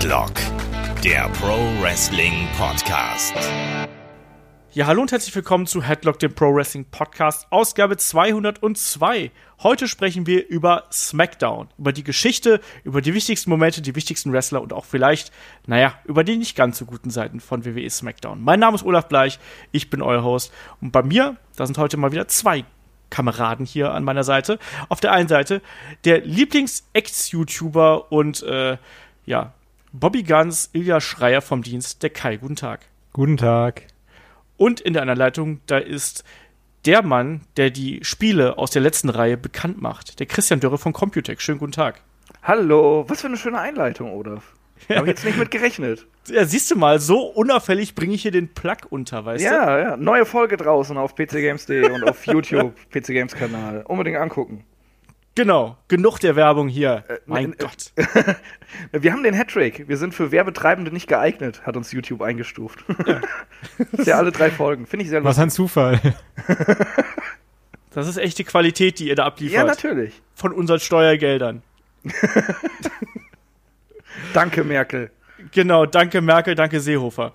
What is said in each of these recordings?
Headlock, der Pro Wrestling Podcast. Ja, hallo und herzlich willkommen zu Headlock, dem Pro Wrestling Podcast, Ausgabe 202. Heute sprechen wir über SmackDown, über die Geschichte, über die wichtigsten Momente, die wichtigsten Wrestler und auch vielleicht, naja, über die nicht ganz so guten Seiten von WWE SmackDown. Mein Name ist Olaf Bleich, ich bin euer Host und bei mir, da sind heute mal wieder zwei Kameraden hier an meiner Seite. Auf der einen Seite der Lieblings-Ex-YouTuber und äh, ja, Bobby Guns, Ilja Schreier vom Dienst, der Kai. Guten Tag. Guten Tag. Und in der anderen Leitung, da ist der Mann, der die Spiele aus der letzten Reihe bekannt macht, der Christian Dörre von Computec. Schönen guten Tag. Hallo, was für eine schöne Einleitung, Olaf. Habe ich jetzt nicht mit gerechnet. Ja, siehst du mal, so unauffällig bringe ich hier den Plug unter, weißt ja, du? Ja, ja. Neue Folge draußen auf pcgames.de und auf YouTube, PC Games Kanal. Unbedingt angucken. Genau, genug der Werbung hier. Äh, mein äh, Gott. Wir haben den Hattrick. Wir sind für Werbetreibende nicht geeignet, hat uns YouTube eingestuft. Ja. das ja alle drei Folgen. Finde ich sehr lustig. Was ein Zufall. das ist echte Qualität, die ihr da abliefert. Ja, natürlich. Von unseren Steuergeldern. danke, Merkel. Genau, danke Merkel, danke Seehofer.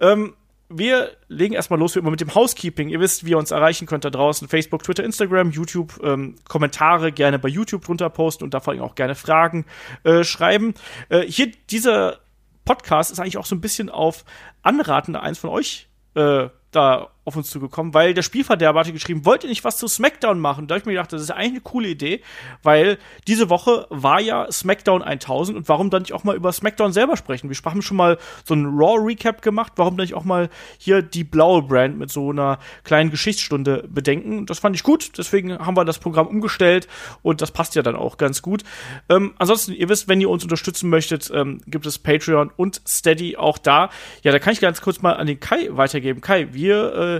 Ähm, wir legen erstmal los wie immer mit dem Housekeeping. Ihr wisst, wie ihr uns erreichen könnt da draußen. Facebook, Twitter, Instagram, YouTube. Ähm, Kommentare gerne bei YouTube drunter posten und da vor allem auch gerne Fragen äh, schreiben. Äh, hier, dieser Podcast ist eigentlich auch so ein bisschen auf Anraten eins von euch äh, da auf uns zugekommen, weil der Spielverderber hatte geschrieben, wollt ihr nicht was zu SmackDown machen? Da habe ich mir gedacht, das ist eigentlich eine coole Idee, weil diese Woche war ja SmackDown 1000 und warum dann nicht auch mal über SmackDown selber sprechen? Wir haben schon mal so einen Raw-Recap gemacht, warum dann nicht auch mal hier die blaue Brand mit so einer kleinen Geschichtsstunde bedenken? Das fand ich gut, deswegen haben wir das Programm umgestellt und das passt ja dann auch ganz gut. Ähm, ansonsten, ihr wisst, wenn ihr uns unterstützen möchtet, ähm, gibt es Patreon und Steady auch da. Ja, da kann ich ganz kurz mal an den Kai weitergeben. Kai, wir äh,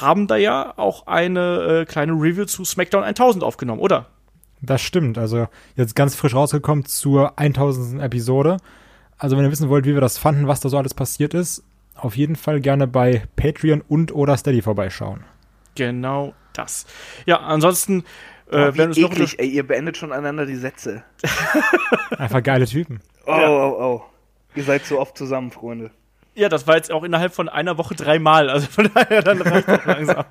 haben da ja auch eine äh, kleine Review zu SmackDown 1000 aufgenommen, oder? Das stimmt. Also jetzt ganz frisch rausgekommen zur 1000. Episode. Also wenn ihr wissen wollt, wie wir das fanden, was da so alles passiert ist, auf jeden Fall gerne bei Patreon und oder Steady vorbeischauen. Genau das. Ja, ansonsten äh, oh, wenn es eklig, ey, ihr beendet schon einander die Sätze. Einfach geile Typen. Oh, oh, oh. Ihr seid so oft zusammen, Freunde. Ja, das war jetzt auch innerhalb von einer Woche dreimal. Also von daher dann reicht das langsam.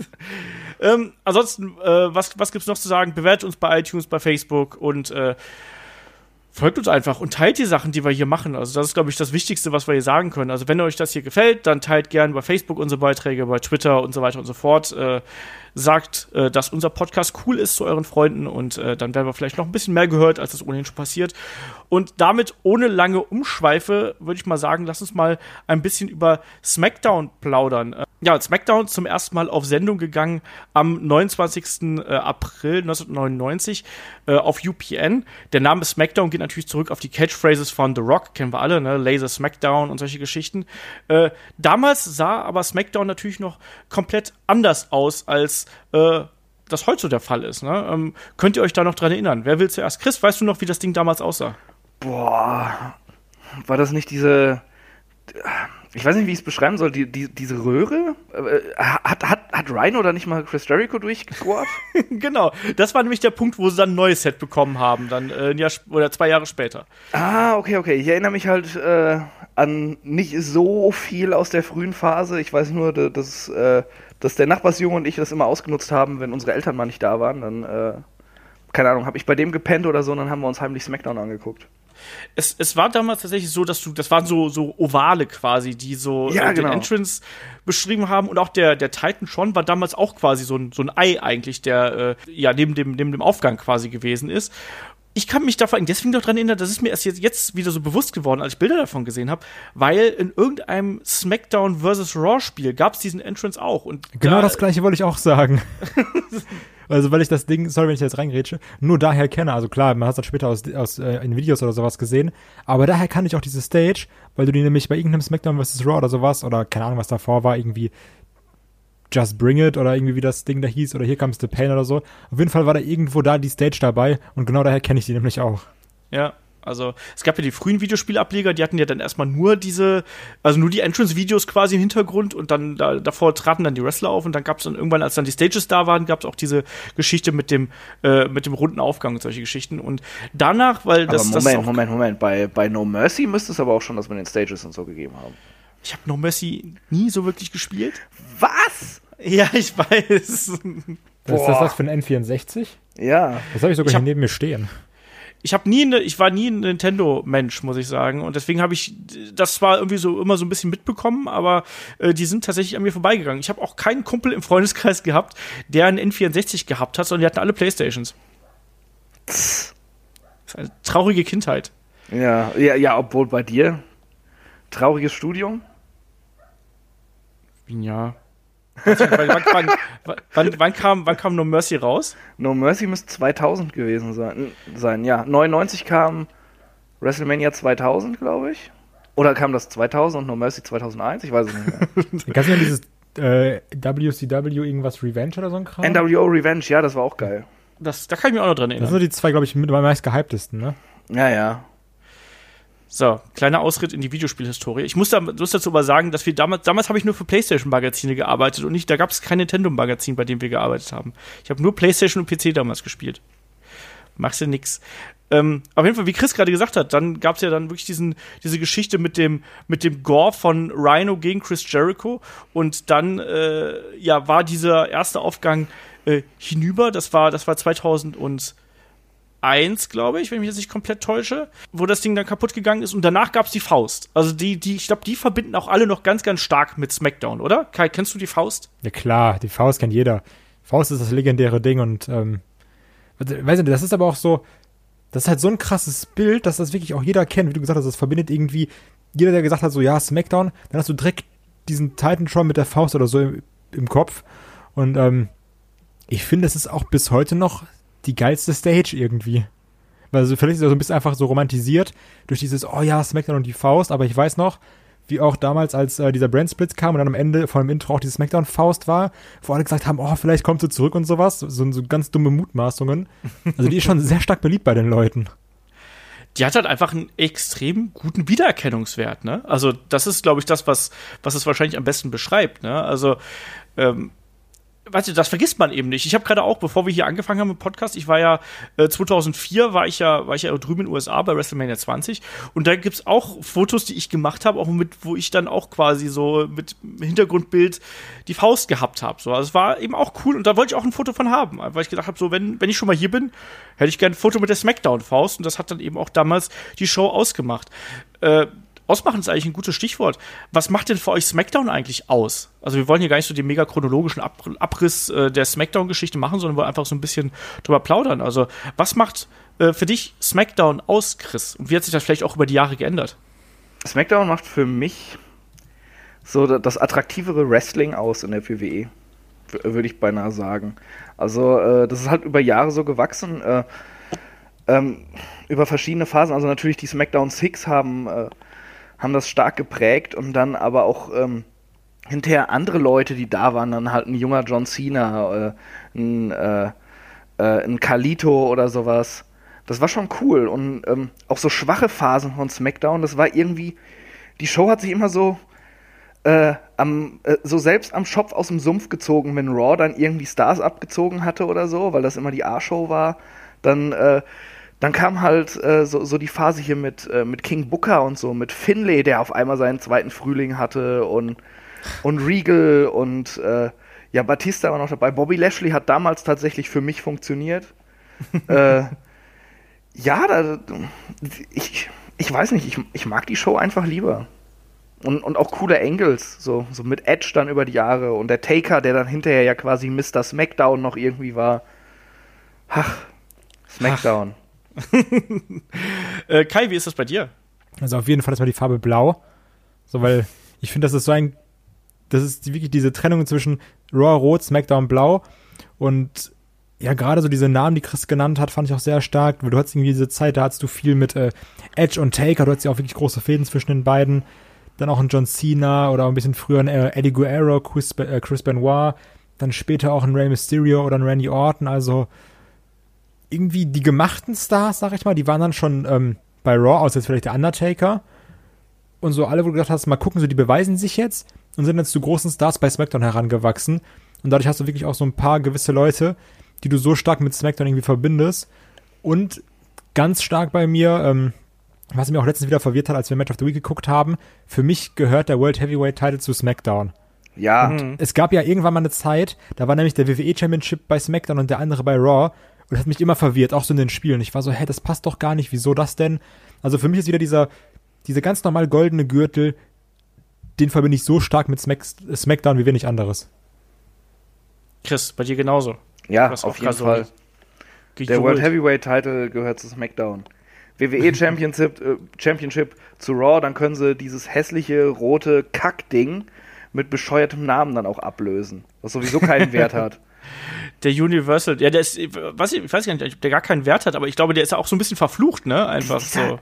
ähm, ansonsten, äh, was, was gibt's noch zu sagen? Bewertet uns bei iTunes, bei Facebook und äh, folgt uns einfach und teilt die Sachen, die wir hier machen. Also das ist, glaube ich, das Wichtigste, was wir hier sagen können. Also wenn euch das hier gefällt, dann teilt gerne bei Facebook unsere Beiträge, bei Twitter und so weiter und so fort. Äh, sagt, äh, dass unser Podcast cool ist zu euren Freunden und äh, dann werden wir vielleicht noch ein bisschen mehr gehört, als das ohnehin schon passiert. Und damit ohne lange Umschweife würde ich mal sagen, lass uns mal ein bisschen über SmackDown plaudern. Ja, SmackDown zum ersten Mal auf Sendung gegangen am 29. Äh, April 1999 äh, auf UPN. Der Name SmackDown geht natürlich zurück auf die Catchphrases von The Rock, kennen wir alle, ne? Laser SmackDown und solche Geschichten. Äh, damals sah aber SmackDown natürlich noch komplett anders aus als äh, das heute so der Fall ist. Ne? Ähm, könnt ihr euch da noch dran erinnern? Wer will zuerst? Chris, weißt du noch, wie das Ding damals aussah? Boah, war das nicht diese. Ich weiß nicht, wie ich es beschreiben soll. Die, die, diese Röhre? Äh, hat, hat, hat Rhino da nicht mal Chris Jericho durchgescored? genau. Das war nämlich der Punkt, wo sie dann ein neues Set bekommen haben, dann äh, ein Jahr oder zwei Jahre später. Ah, okay, okay. Ich erinnere mich halt äh, an nicht so viel aus der frühen Phase. Ich weiß nur, dass äh, dass der Nachbarsjunge und ich das immer ausgenutzt haben, wenn unsere Eltern mal nicht da waren. Dann, äh, keine Ahnung, habe ich bei dem gepennt oder so, und dann haben wir uns heimlich Smackdown angeguckt. Es, es war damals tatsächlich so, dass du, das waren so, so Ovale quasi, die so ja, äh, genau. den Entrance beschrieben haben und auch der, der Titan schon war damals auch quasi so ein, so ein Ei eigentlich, der äh, ja neben dem, neben dem Aufgang quasi gewesen ist ich kann mich da vor allem deswegen noch dran erinnern, das ist mir erst jetzt, jetzt wieder so bewusst geworden, als ich Bilder davon gesehen habe, weil in irgendeinem SmackDown vs. Raw Spiel gab es diesen Entrance auch. Und genau da, das gleiche wollte ich auch sagen. also weil ich das Ding, sorry, wenn ich jetzt reingrätsche, nur daher kenne. Also klar, man hat es dann später aus, aus äh, in Videos oder sowas gesehen, aber daher kann ich auch diese Stage, weil du die nämlich bei irgendeinem SmackDown vs. Raw oder sowas oder keine Ahnung, was davor war, irgendwie Just Bring It oder irgendwie wie das Ding da hieß oder Here Comes the Pain oder so. Auf jeden Fall war da irgendwo da die Stage dabei und genau daher kenne ich die nämlich auch. Ja. Also es gab ja die frühen Videospielableger, die hatten ja dann erstmal nur diese, also nur die Entrance-Videos quasi im Hintergrund und dann da, davor traten dann die Wrestler auf und dann gab es dann irgendwann, als dann die Stages da waren, gab es auch diese Geschichte mit dem, äh, mit dem runden Aufgang und solche Geschichten. Und danach, weil das. aber das Moment, auch, Moment, Moment. Bei, bei No Mercy müsste es aber auch schon das mit den Stages und so gegeben haben. Ich habe No Mercy nie so wirklich gespielt. Was? Ja, ich weiß. Was ist das, das für ein N64? Ja. Das habe ich sogar Ich hier hab- neben mir stehen. ich habe nie, ne, ich war nie ein Nintendo-Mensch, muss ich sagen, und deswegen habe ich das zwar irgendwie so immer so ein bisschen mitbekommen, aber äh, die sind tatsächlich an mir vorbeigegangen. Ich habe auch keinen Kumpel im Freundeskreis gehabt, der einen N64 gehabt hat, sondern die hatten alle Playstations. Das ist eine traurige Kindheit. Ja, ja, ja, obwohl bei dir trauriges Studium. Ja. wann, wann, wann, wann, wann, kam, wann kam No Mercy raus? No Mercy müsste 2000 gewesen sein. sein. Ja, 99 kam WrestleMania 2000, glaube ich. Oder kam das 2000 und No Mercy 2001? Ich weiß es nicht mehr. Kannst du ja dieses äh, WCW irgendwas Revenge oder so ein Kram? NWO Revenge, ja, das war auch geil. Das, da kann ich mich auch noch dran Das sind erinnern. die zwei, glaube ich, mit am meist gehyptesten, ne? Ja, ja. So, kleiner Ausritt in die Videospielhistorie. Ich muss, da, muss dazu aber sagen, dass wir damals, damals habe ich nur für PlayStation-Magazine gearbeitet und nicht, da gab es kein Nintendo-Magazin, bei dem wir gearbeitet haben. Ich habe nur PlayStation und PC damals gespielt. Machst du nix. Ähm, auf jeden Fall, wie Chris gerade gesagt hat, dann gab es ja dann wirklich diesen, diese Geschichte mit dem, mit dem Gore von Rhino gegen Chris Jericho und dann, äh, ja, war dieser erste Aufgang äh, hinüber. Das war, das war 2001, glaube ich, wenn ich mich jetzt nicht komplett täusche, wo das Ding dann kaputt gegangen ist und danach gab es die Faust. Also die, die, ich glaube, die verbinden auch alle noch ganz, ganz stark mit SmackDown, oder? Kai, kennst du die Faust? Ja klar, die Faust kennt jeder. Faust ist das legendäre Ding und ähm, also, weiß nicht, das ist aber auch so, das ist halt so ein krasses Bild, dass das wirklich auch jeder kennt, wie du gesagt hast, das verbindet irgendwie jeder, der gesagt hat, so ja, Smackdown, dann hast du direkt diesen Titantron mit der Faust oder so im, im Kopf und ähm, ich finde, es ist auch bis heute noch die geilste Stage irgendwie. Weil so, vielleicht ist es so ein bisschen einfach so romantisiert durch dieses, oh ja, Smackdown und die Faust, aber ich weiß noch, wie auch damals, als äh, dieser Brand Split kam und dann am Ende von dem Intro auch diese Smackdown-Faust war, wo alle gesagt haben, oh, vielleicht kommt sie zurück und sowas. So, so ganz dumme Mutmaßungen. Also die ist schon sehr stark beliebt bei den Leuten. die hat halt einfach einen extrem guten Wiedererkennungswert, ne? Also, das ist, glaube ich, das, was, was es wahrscheinlich am besten beschreibt, ne? Also, ähm, weißt du, das vergisst man eben nicht. Ich habe gerade auch, bevor wir hier angefangen haben mit Podcast, ich war ja äh, 2004 war ich ja war ich ja drüben in den USA bei WrestleMania 20 und da gibt's auch Fotos, die ich gemacht habe, auch mit wo ich dann auch quasi so mit Hintergrundbild die Faust gehabt habe. So, also es war eben auch cool und da wollte ich auch ein Foto von haben, weil ich gedacht habe, so wenn wenn ich schon mal hier bin, hätte ich gerne ein Foto mit der Smackdown Faust und das hat dann eben auch damals die Show ausgemacht. Äh, Ausmachen ist eigentlich ein gutes Stichwort. Was macht denn für euch SmackDown eigentlich aus? Also wir wollen hier gar nicht so den mega chronologischen Ab Abriss äh, der SmackDown-Geschichte machen, sondern wollen einfach so ein bisschen drüber plaudern. Also was macht äh, für dich SmackDown aus, Chris? Und wie hat sich das vielleicht auch über die Jahre geändert? SmackDown macht für mich so da- das attraktivere Wrestling aus in der WWE, würde ich beinahe sagen. Also äh, das ist halt über Jahre so gewachsen, äh, ähm, über verschiedene Phasen. Also natürlich die SmackDown Six haben, äh, haben das stark geprägt und dann aber auch ähm, hinterher andere Leute, die da waren, dann halt ein junger John Cena, äh, ein, äh, äh, ein Carlito oder sowas. Das war schon cool und ähm, auch so schwache Phasen von SmackDown, das war irgendwie, die Show hat sich immer so äh, am, äh, so selbst am Schopf aus dem Sumpf gezogen, wenn Raw dann irgendwie Stars abgezogen hatte oder so, weil das immer die A-Show war, dann, äh, dann kam halt äh, so, so die Phase hier mit, äh, mit King Booker und so, mit Finlay, der auf einmal seinen zweiten Frühling hatte und, und Regal und äh, ja, Batista war noch dabei. Bobby Lashley hat damals tatsächlich für mich funktioniert. äh, ja, da, ich, ich weiß nicht, ich, ich mag die Show einfach lieber. Und, und auch coole Angles, so, so mit Edge dann über die Jahre und der Taker, der dann hinterher ja quasi Mr. Smackdown noch irgendwie war. Ach, Smackdown. Äh, Kai, wie ist das bei dir? Also auf jeden Fall ist mal die Farbe blau. So, weil ich finde, das ist so ein, das ist wirklich diese Trennung zwischen Raw Rot, SmackDown Blau und ja, gerade so diese Namen, die Chris genannt hat, fand ich auch sehr stark. weil Du hattest irgendwie diese Zeit, da hattest du viel mit äh, Edge und Taker, du hattest ja auch wirklich große Fäden zwischen den beiden. Dann auch ein John Cena oder ein bisschen früher ein äh, Eddie Guerrero, Chris, äh, Chris Benoit, dann später auch ein Rey Mysterio oder ein Randy Orton. Also irgendwie die gemachten Stars, sag ich mal, die waren dann schon ähm, bei Raw, außer jetzt vielleicht der Undertaker. Und so alle, wo du gedacht hast, mal gucken, so die beweisen sich jetzt und sind jetzt zu großen Stars bei SmackDown herangewachsen. Und dadurch hast du wirklich auch so ein paar gewisse Leute, die du so stark mit SmackDown irgendwie verbindest. Und ganz stark bei mir, ähm, was mich auch letztens wieder verwirrt hat, als wir Match of the Week geguckt haben, für mich gehört der World Heavyweight Title zu SmackDown. Ja, Es gab ja irgendwann mal eine Zeit, da war nämlich der WWE Championship bei SmackDown und der andere bei Raw. Und das hat mich immer verwirrt, auch so in den Spielen. Ich war so, hä, das passt doch gar nicht, wieso das denn? Also für mich ist wieder dieser, dieser ganz normal goldene Gürtel, den verbinde ich so stark mit Smack, SmackDown wie wenig anderes. Chris, bei dir genauso. ja, auf jeden grad so Fall. Der. World Heavyweight Title gehört zu SmackDown. WWE Championship, äh, Championship zu Raw, dann können sie dieses hässliche rote Kackding mit bescheuertem Namen dann auch ablösen, was sowieso keinen Wert hat. Der Universal, ja, der ist, was ich, ich weiß gar nicht, ob der gar keinen Wert hat, aber ich glaube, der ist ja auch so ein bisschen verflucht, ne? Einfach so.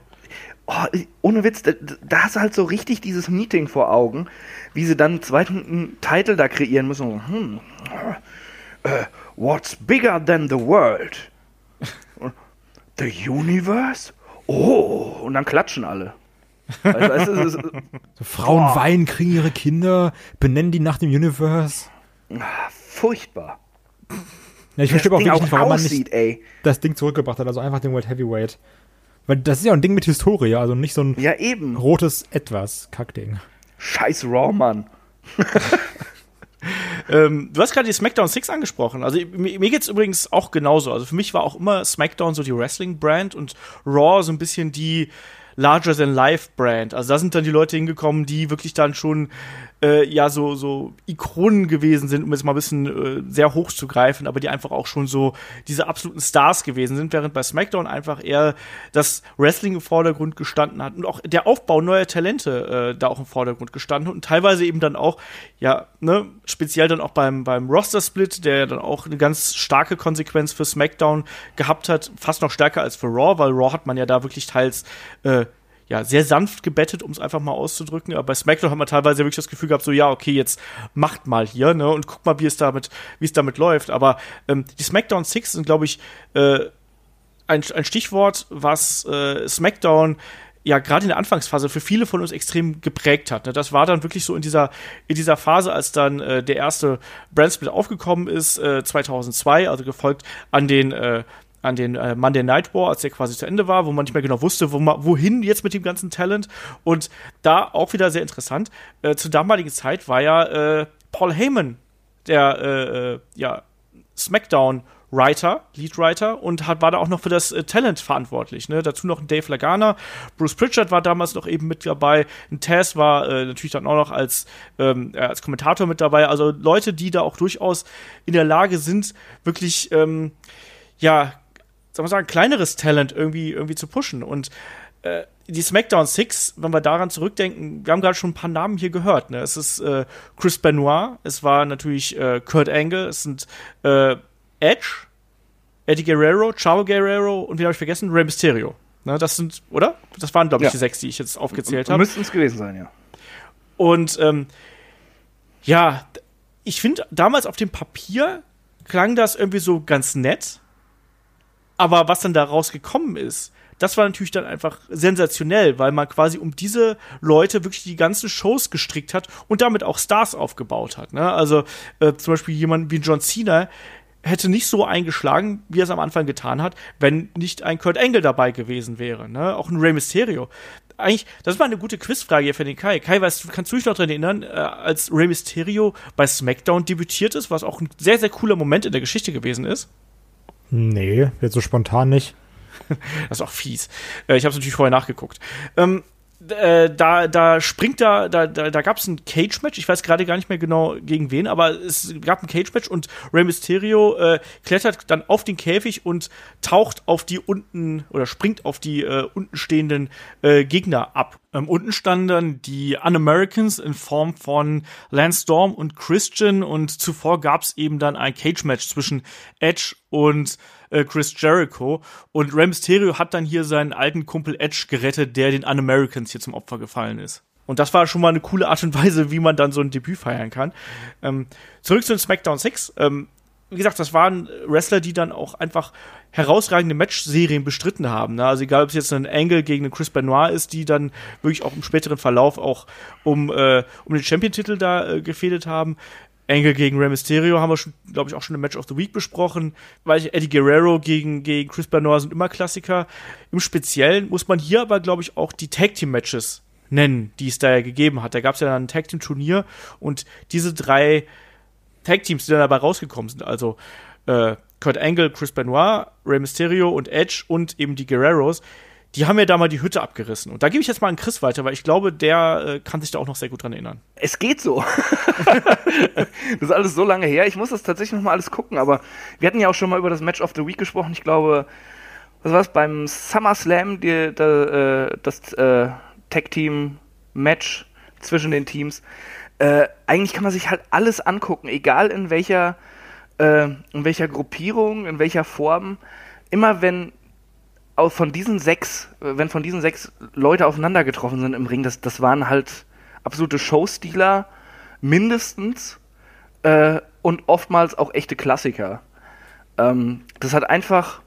Oh, ohne Witz, da, da hast du halt so richtig dieses Meeting vor Augen, wie sie dann einen zweiten Titel da kreieren müssen. Hm, äh, what's bigger than the world? The universe? Oh, und dann klatschen alle. Also, es ist, es ist, So, Frauen Boah. weinen, kriegen ihre Kinder, benennen die nach dem Universe. furchtbar. Ja, ich Das verstehe auch Ding auch nicht, warum man aussieht, nicht ey. das Ding zurückgebracht hat, also einfach den World Heavyweight. Weil das ist ja ein Ding mit Historie, also nicht so ein Ja, eben. rotes Etwas, Kackding. Scheiß Raw, Mann. Ähm, du hast gerade die SmackDown 6 angesprochen. Also mir, mir geht's übrigens auch genauso. Also für mich war auch immer SmackDown so die Wrestling-Brand und Raw so ein bisschen die Larger-than-Life-Brand. Also da sind dann die Leute hingekommen, die wirklich dann schon äh, ja so so Ikonen gewesen sind, um jetzt mal ein bisschen äh, sehr hoch zu greifen, aber die einfach auch schon so diese absoluten Stars gewesen sind, während bei SmackDown einfach eher das Wrestling im Vordergrund gestanden hat und auch der Aufbau neuer Talente äh, da auch im Vordergrund gestanden hat und teilweise eben dann auch ja ne speziell dann auch beim beim Roster Split, der ja dann auch eine ganz starke Konsequenz für SmackDown gehabt hat, fast noch stärker als für Raw, weil Raw hat man ja da wirklich teils äh, ja, sehr sanft gebettet, um es einfach mal auszudrücken. Aber bei SmackDown hat man teilweise wirklich das Gefühl gehabt, so, ja, okay, jetzt macht mal hier, ne, und guck mal, wie es damit, wie es damit läuft. Aber ähm, die SmackDown Six sind, glaube ich, äh, ein, ein Stichwort, was äh, SmackDown ja gerade in der Anfangsphase für viele von uns extrem geprägt hat. Ne? Das war dann wirklich so in dieser in dieser Phase, als dann äh, der erste Brandsplit aufgekommen ist, äh, 2002, also gefolgt an den äh, an den äh, Monday Night War, als der quasi zu Ende war, wo man nicht mehr genau wusste, wo man, wohin jetzt mit dem ganzen Talent. Und da auch wieder sehr interessant. Äh, zur damaligen Zeit war ja äh, Paul Heyman der äh, äh, ja, SmackDown Writer, Leadwriter und hat, war da auch noch für das äh, Talent verantwortlich. Ne? Dazu noch ein Dave Lagana, Bruce Pritchard war damals noch eben mit dabei, ein Taz war äh, natürlich dann auch noch als, ähm, äh, als Kommentator mit dabei. Also Leute, die da auch durchaus in der Lage sind, wirklich ähm, ja, soll man sagen, kleineres Talent irgendwie, irgendwie zu pushen. Und äh, die SmackDown Six, wenn wir daran zurückdenken, wir haben gerade schon ein paar Namen hier gehört. Ne? Es ist äh, Chris Benoit, es war natürlich äh, Kurt Angle, es sind äh, Edge, Eddie Guerrero, Chavo Guerrero und wie habe ich vergessen? Rey Mysterio. Ne, das sind, oder? Das waren, glaube ich, Ja. die sechs, die ich jetzt aufgezählt habe. Müssten es gewesen sein, ja. Und ähm, ja, ich finde, damals auf dem Papier klang das irgendwie so ganz nett. Aber was dann daraus gekommen ist, das war natürlich dann einfach sensationell, weil man quasi um diese Leute wirklich die ganzen Shows gestrickt hat und damit auch Stars aufgebaut hat. Ne? Also äh, zum Beispiel jemand wie John Cena hätte nicht so eingeschlagen, wie er es am Anfang getan hat, wenn nicht ein Kurt Angle dabei gewesen wäre. Ne? Auch ein Rey Mysterio. Eigentlich, das ist mal eine gute Quizfrage hier für den Kai. Kai, weißt kannst du dich noch daran erinnern, äh, als Rey Mysterio bei SmackDown debütiert ist, was auch ein sehr, sehr cooler Moment in der Geschichte gewesen ist? Nee, jetzt so spontan nicht. Das ist auch fies. Äh, ich habe es natürlich vorher nachgeguckt. Ähm, äh, da, da springt da, da, da, da gab es ein Cage-Match. Ich weiß gerade gar nicht mehr genau gegen wen, aber es gab ein Cage-Match und Rey Mysterio äh, klettert dann auf den Käfig und taucht auf die unten oder springt auf die äh, unten stehenden äh, Gegner ab. Ähm, unten standen dann die Un-Americans in Form von Lance Storm und Christian und zuvor gab es eben dann ein Cage-Match zwischen Edge und äh, Chris Jericho und Rey Mysterio hat dann hier seinen alten Kumpel Edge gerettet, der den Un-Americans hier zum Opfer gefallen ist. Und das war schon mal eine coole Art und Weise, wie man dann so ein Debüt feiern kann. Ähm, zurück zu den SmackDown 6. Ähm, wie gesagt, das waren Wrestler, die dann auch einfach herausragende Matchserien bestritten haben. Ne? Also egal, ob es jetzt ein Angle gegen einen Chris Benoit ist, die dann wirklich auch im späteren Verlauf auch um, äh, um den Champion-Titel da äh, gefädelt haben. Angle gegen Rey Mysterio haben wir glaube ich, auch schon im Match of the Week besprochen. Weil ich, Eddie Guerrero gegen, gegen Chris Benoit sind immer Klassiker. Im Speziellen muss man hier aber, glaube ich, auch die Tag Team Matches nennen, die es da ja gegeben hat. Da gab es ja dann ein Tag Team Turnier und diese drei Tag Teams, die dann dabei rausgekommen sind, also äh, Kurt Angle, Chris Benoit, Rey Mysterio und Edge und eben die Guerreros, die haben ja da mal die Hütte abgerissen. Und da gebe ich jetzt mal an Chris weiter, weil ich glaube, der äh, kann sich da auch noch sehr gut dran erinnern. Es geht so. das ist alles so lange her. Ich muss das tatsächlich noch mal alles gucken, aber wir hatten ja auch schon mal über das Match of the Week gesprochen. Ich glaube, was war es beim SummerSlam, die, die, äh, das äh, Tag Team Match zwischen den Teams. Äh, eigentlich kann man sich halt alles angucken, egal in welcher, äh, in welcher Gruppierung, in welcher Form. Immer wenn auch von diesen sechs, äh, wenn von diesen sechs Leute aufeinander getroffen sind im Ring, das, das waren halt absolute Showstealer, mindestens, äh, und oftmals auch echte Klassiker. Ähm, das hat einfach,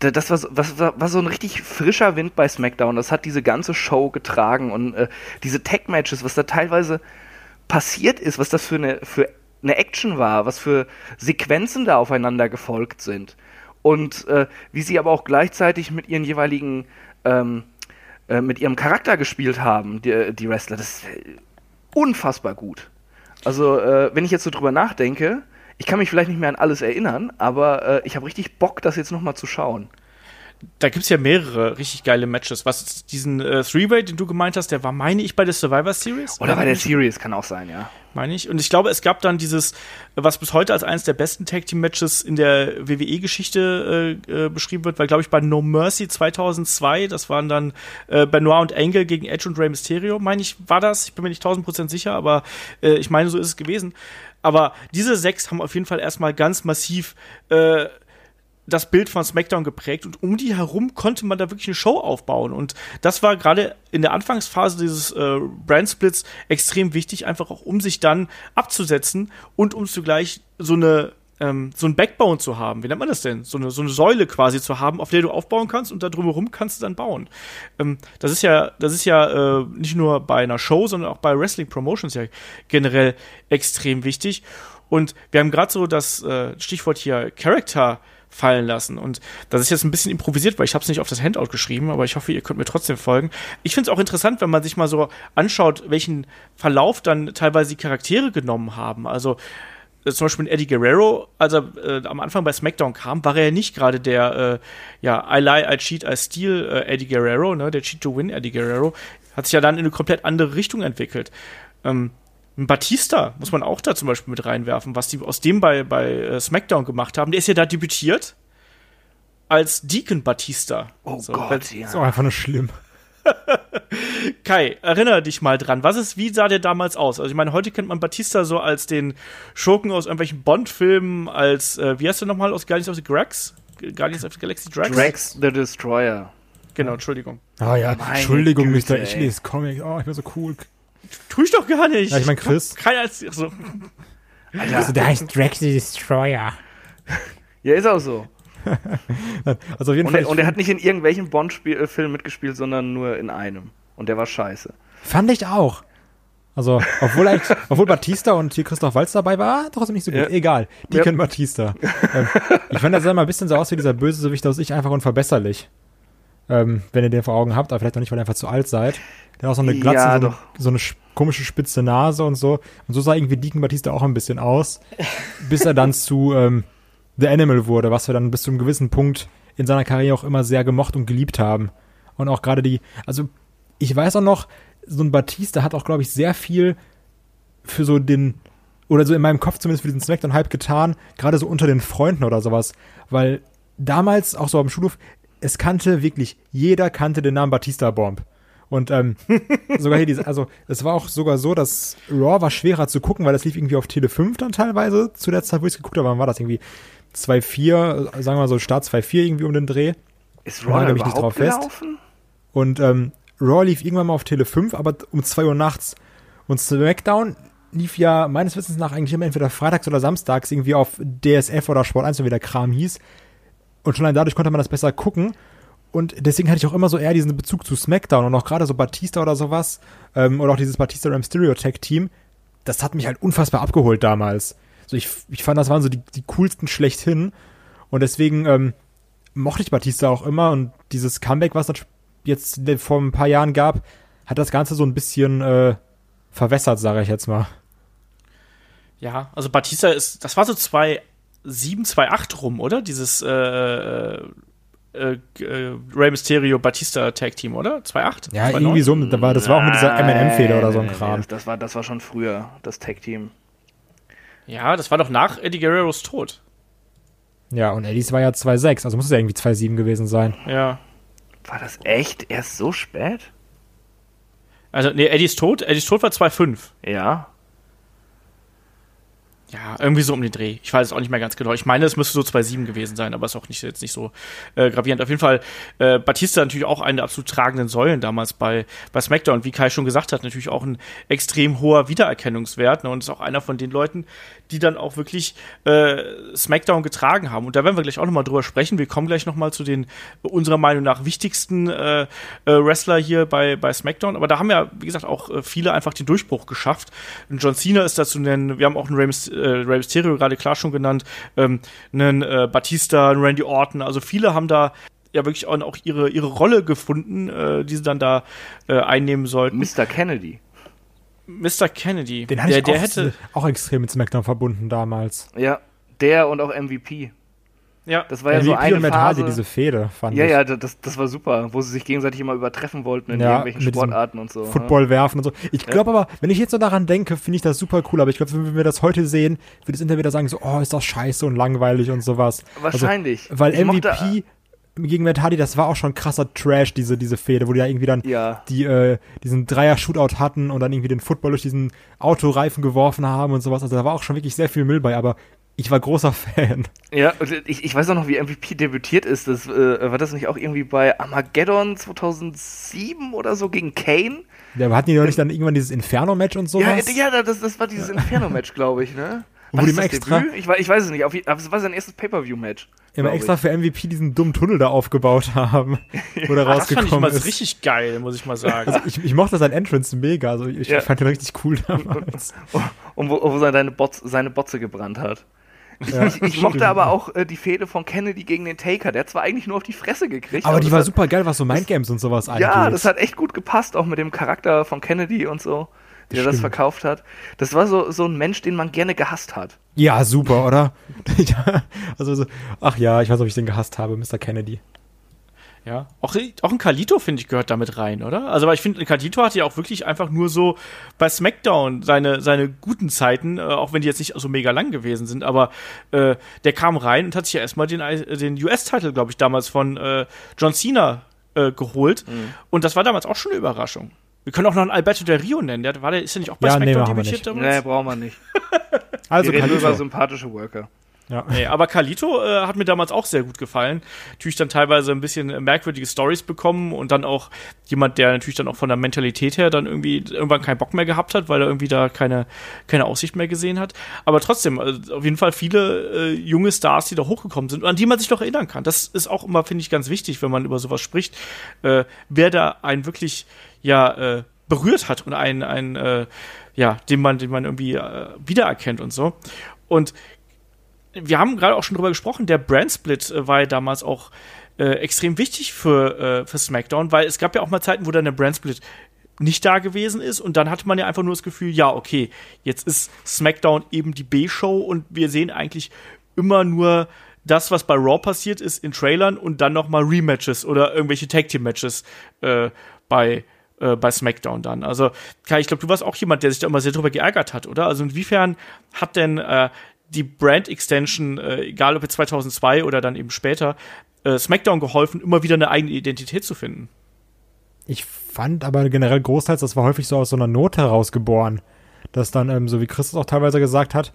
das war, was, war so ein richtig frischer Wind bei SmackDown. Das hat diese ganze Show getragen und äh, diese Tag-Matches, was da teilweise passiert ist, was das für eine, für eine Action war, was für Sequenzen da aufeinander gefolgt sind und äh, wie sie aber auch gleichzeitig mit ihren jeweiligen ähm, äh, mit ihrem Charakter gespielt haben, die, die Wrestler, das ist unfassbar gut. Also äh, wenn ich jetzt so drüber nachdenke, ich kann mich vielleicht nicht mehr an alles erinnern, aber äh, ich habe richtig Bock, das jetzt nochmal zu schauen. Da gibt es ja mehrere richtig geile Matches. Was diesen äh, Three-Way, den du gemeint hast, der war, meine ich, bei der Survivor Series? Oder bei der Series, kann auch sein, ja. Meine ich. Und ich glaube, es gab dann dieses, was bis heute als eines der besten Tag-Team-Matches in der WWE-Geschichte äh, äh, beschrieben wird, weil, glaube ich, bei No Mercy 2002, das waren dann äh, Benoit und Angle gegen Edge und Rey Mysterio, meine ich, war das. Ich bin mir nicht tausend sicher, aber äh, ich meine, so ist es gewesen. Aber diese sechs haben auf jeden Fall erstmal ganz massiv äh, das Bild von SmackDown geprägt und um die herum konnte man da wirklich eine Show aufbauen und das war gerade in der Anfangsphase dieses äh, Brandsplits extrem wichtig, einfach auch um sich dann abzusetzen und um zugleich so eine ähm, so ein Backbone zu haben. Wie nennt man das denn? So eine, so eine Säule quasi zu haben, auf der du aufbauen kannst und da drumherum kannst du dann bauen. Ähm, das ist ja, das ist ja äh, nicht nur bei einer Show, sondern auch bei Wrestling Promotions ja generell extrem wichtig. Und wir haben gerade so das äh, Stichwort hier Character fallen lassen. Und das ist jetzt ein bisschen improvisiert, weil ich habe es nicht auf das Handout geschrieben, aber ich hoffe, ihr könnt mir trotzdem folgen. Ich finde es auch interessant, wenn man sich mal so anschaut, welchen Verlauf dann teilweise die Charaktere genommen haben. Also äh, zum Beispiel Eddie Guerrero, als er äh, am Anfang bei SmackDown kam, war er ja nicht gerade der, äh, ja, I lie, I cheat, I steal äh, Eddie Guerrero, ne, der Cheat to Win Eddie Guerrero, hat sich ja dann in eine komplett andere Richtung entwickelt. Ähm, Batista muss man auch da zum Beispiel mit reinwerfen, was die aus dem bei, bei äh, SmackDown gemacht haben. Der ist ja da debütiert als Deacon Batista. Oh so, Gott, ja. Ist auch einfach nur schlimm. Kai, erinnere dich mal dran. Was ist, wie sah der damals aus? Also ich meine, heute kennt man Batista so als den Schurken aus irgendwelchen Bond-Filmen, als, äh, wie heißt der nochmal aus Guardians of the Grax? Guardians of the Galaxy Drax? Drax the Destroyer. Genau, Entschuldigung. Ah ja, Meine Entschuldigung, Güte, Mr. Ich lese Comic. Oh, ich bin so cool. Tu ich doch gar nicht. Ja, ich meine Chris. Keiner als. So. Alter. Also, der heißt Drax the Destroyer. Ja, ist auch so. also auf jeden und, Fall. Er, und er hat nicht in irgendwelchen Bond-Filmen mitgespielt, sondern nur in einem. Und der war scheiße. Fand ich auch. Also, obwohl, obwohl Batista und hier Christoph Walz dabei war, trotzdem nicht so gut. Ja. Egal. Die ja. kennen Batista. ähm, ich fand, er sah mal ein bisschen so aus wie dieser böse Bösewicht aus Ich einfach unverbesserlich. Ähm, wenn ihr den vor Augen habt, aber vielleicht auch nicht, weil ihr einfach zu alt seid. Der hat auch so eine Glatze, ja, so, eine, so, eine, komische spitze Nase und so. Und so sah irgendwie Deacon Batista auch ein bisschen aus, bis er dann zu ähm, The Animal wurde, was wir dann bis zu einem gewissen Punkt in seiner Karriere auch immer sehr gemocht und geliebt haben. Und auch gerade die, also ich weiß auch noch, so ein Batista hat auch, glaube ich, sehr viel für so den, oder so in meinem Kopf zumindest für diesen Smackdown-Hype getan, gerade so unter den Freunden oder sowas. Weil damals, auch so am Schulhof, es kannte wirklich, jeder kannte den Namen Batista Bomb. Und ähm, sogar hier diese, also es war auch sogar so, dass Raw war schwerer zu gucken, weil das lief irgendwie auf Tele 5 dann teilweise, zu der Zeit, wo ich es geguckt habe, wann war das irgendwie 2-4, sagen wir mal so Start 2-4 irgendwie um den Dreh. Ist Raw da mich nicht drauf fest. Gelaufen? Und ähm, Raw lief irgendwann mal auf Tele 5, aber um 2 Uhr nachts. Und SmackDown lief ja meines Wissens nach eigentlich immer entweder freitags oder samstags irgendwie auf DSF oder Sport 1, wie der Kram hieß. Und schon allein dadurch konnte man das besser gucken. Und deswegen hatte ich auch immer so eher diesen Bezug zu SmackDown und auch gerade so Batista oder sowas, ähm, oder auch dieses Batista Ram Stereotech Team, das hat mich halt unfassbar abgeholt damals. So, ich, ich fand, das waren so die, die coolsten schlechthin. Und deswegen ähm, mochte ich Batista auch immer und dieses Comeback, was es jetzt vor ein paar Jahren gab, hat das Ganze so ein bisschen äh, verwässert, sage ich jetzt mal. Ja, also Batista ist, das war so 2-7, 2-8 rum, oder? Dieses äh, äh, äh, Rey Mysterio Batista Tag Team, oder? 2-8? Ja, irgendwie so. Das war, das war auch mit dieser MM-Feder oder so ein Nee, Kram. Das, das, war, das war schon früher, das Tag-Team. Ja, das war doch nach Eddie Guerreros Tod. Ja, und Eddies war ja 2,6, also muss es ja irgendwie 2,7 gewesen sein. Ja. War das echt erst so spät? Also, nee, Eddies Tod, Eddies Tod war 2-5. Ja. Ja, irgendwie so um den Dreh. Ich weiß es auch nicht mehr ganz genau. Ich meine, es müsste so 2-7 gewesen sein, aber ist auch nicht, jetzt nicht so äh, gravierend. Auf jeden Fall, äh, Batista natürlich auch eine der absolut tragenden Säulen damals bei, bei SmackDown. Wie Kai schon gesagt hat, natürlich auch ein extrem hoher Wiedererkennungswert. Ne? Und ist auch einer von den Leuten, die dann auch wirklich äh, SmackDown getragen haben. Und da werden wir gleich auch nochmal drüber sprechen. Wir kommen gleich nochmal zu den unserer Meinung nach wichtigsten äh, äh, Wrestler hier bei, bei SmackDown. Aber da haben ja, wie gesagt, auch äh, viele einfach den Durchbruch geschafft. Ein John Cena ist dazu nennen. Wir haben auch einen Rey, Mys- äh, Mysterio gerade klar schon genannt. Ähm, einen äh, Batista, einen Randy Orton. Also viele haben da ja wirklich auch, ihre, ihre Rolle gefunden, die sie dann da einnehmen sollten. Mr. Kennedy. Mr. Kennedy, Den hatte der, ich der auch, hätte, auch extrem mit SmackDown verbunden damals. Ja, der und auch MVP. ja, Das war ja so MVP eine und Matt Phase. Hardy, diese Fehde, fand ja, ich. ja, das, das war super, wo sie sich gegenseitig immer übertreffen wollten in Ja, irgendwelchen Sportarten und so. ne? Football werfen und so. Ich glaube aber, wenn ich jetzt so daran denke, finde ich das super cool. Aber ich glaube, wenn wir das heute sehen, wird das Interview wieder sagen so, oh, ist das scheiße und langweilig und sowas. Wahrscheinlich. Also, weil Ich mochte- MVP gegen Matt Hardy, das war auch schon krasser Trash, diese, diese Fehde, wo die ja irgendwie dann Ja. die, äh, diesen Dreier-Shootout hatten und dann irgendwie den Football durch diesen Autoreifen geworfen haben und sowas. Also da war auch schon wirklich sehr viel Müll bei, aber ich war großer Fan. Ja, und ich, ich weiß auch noch, wie MVP debütiert ist. Das, äh, war das nicht auch irgendwie bei Armageddon 2007 oder so gegen Kane? Ja, aber hatten die doch nicht dann irgendwann dieses Inferno-Match und sowas? Ja, ja, das, das war dieses Inferno-Match, glaube ich, ne? Wo War die das mal das extra- Debüt? Ich, ich weiß es nicht, auf, es war sein erstes Pay-Per-View-Match. Immer extra ich. für MVP diesen dummen Tunnel da aufgebaut haben, wo der Ah, das fand ich rausgekommen mal ist. richtig geil, muss ich mal sagen. Ich, ich mochte sein Entrance mega, also ich Ja. fand den richtig cool damals. Und wo, wo seine, Bots, seine Botze gebrannt hat. Ja, Ich, ich mochte aber auch äh, die Fehde von Kennedy gegen den Taker. Der hat zwar eigentlich nur auf die Fresse gekriegt. Aber die war hat, super geil, was so Mindgames und sowas angeht. Ja, das hat echt gut gepasst, auch mit dem Charakter von Kennedy und so, der das verkauft hat. Das war so, so ein Mensch, den man gerne gehasst hat. Ja, super, oder? Also, so, ach ja, ich weiß, ob ich den gehasst habe, Mr. Kennedy. Ja, auch, auch ein Kalito, finde ich, gehört damit rein, oder? Also, weil ich finde, Kalito hatte ja auch wirklich einfach nur so bei SmackDown seine, seine guten Zeiten, äh, auch wenn die jetzt nicht so mega lang gewesen sind, aber äh, der kam rein und hat sich ja erstmal den, den US-Titel, glaube ich, damals von äh, John Cena äh, geholt. Und das war damals auch schon eine Überraschung. Wir können auch noch einen Alberto Del Rio nennen. Der, war der, ist ja nicht auch bei Ja, nee, SmackDown wir debütiert damals? Nee, brauchen wir nicht. Also, Wir reden über Kalito. sympathische Worker. Ja. Nee, aber Kalito äh, hat mir damals auch sehr gut gefallen. Natürlich dann teilweise ein bisschen merkwürdige Stories bekommen und dann auch jemand, der natürlich dann auch von der Mentalität her dann irgendwie irgendwann keinen Bock mehr gehabt hat, weil er irgendwie da keine, keine Aussicht mehr gesehen hat. Aber trotzdem, also auf jeden Fall viele äh, junge Stars, die da hochgekommen sind und an die man sich noch erinnern kann. Das ist auch immer, finde ich, ganz wichtig, wenn man über sowas spricht, äh, wer da einen wirklich, ja, äh, berührt hat und einen, einen äh, ja, den man, den man irgendwie äh, wiedererkennt und so. Und wir haben gerade auch schon drüber gesprochen, der Brand-Split äh, war ja damals auch äh, extrem wichtig für, äh, für SmackDown, weil es gab ja auch mal Zeiten, wo dann der Brand-Split nicht da gewesen ist und dann hatte man ja einfach nur das Gefühl, ja, okay, jetzt ist SmackDown eben die B-Show und wir sehen eigentlich immer nur das, was bei Raw passiert ist in Trailern und dann noch mal Rematches oder irgendwelche Tag-Team-Matches äh, bei äh, bei SmackDown dann. Also, Kai, ich glaube, du warst auch jemand, der sich da immer sehr drüber geärgert hat, oder? Also, inwiefern hat denn äh, die Brand Extension, äh, egal ob jetzt 2002 oder dann eben später, äh, SmackDown geholfen, immer wieder eine eigene Identität zu finden? Ich fand aber generell großteils, das war häufig so aus so einer Not heraus geboren. Dass dann, ähm, so wie Christus auch teilweise gesagt hat,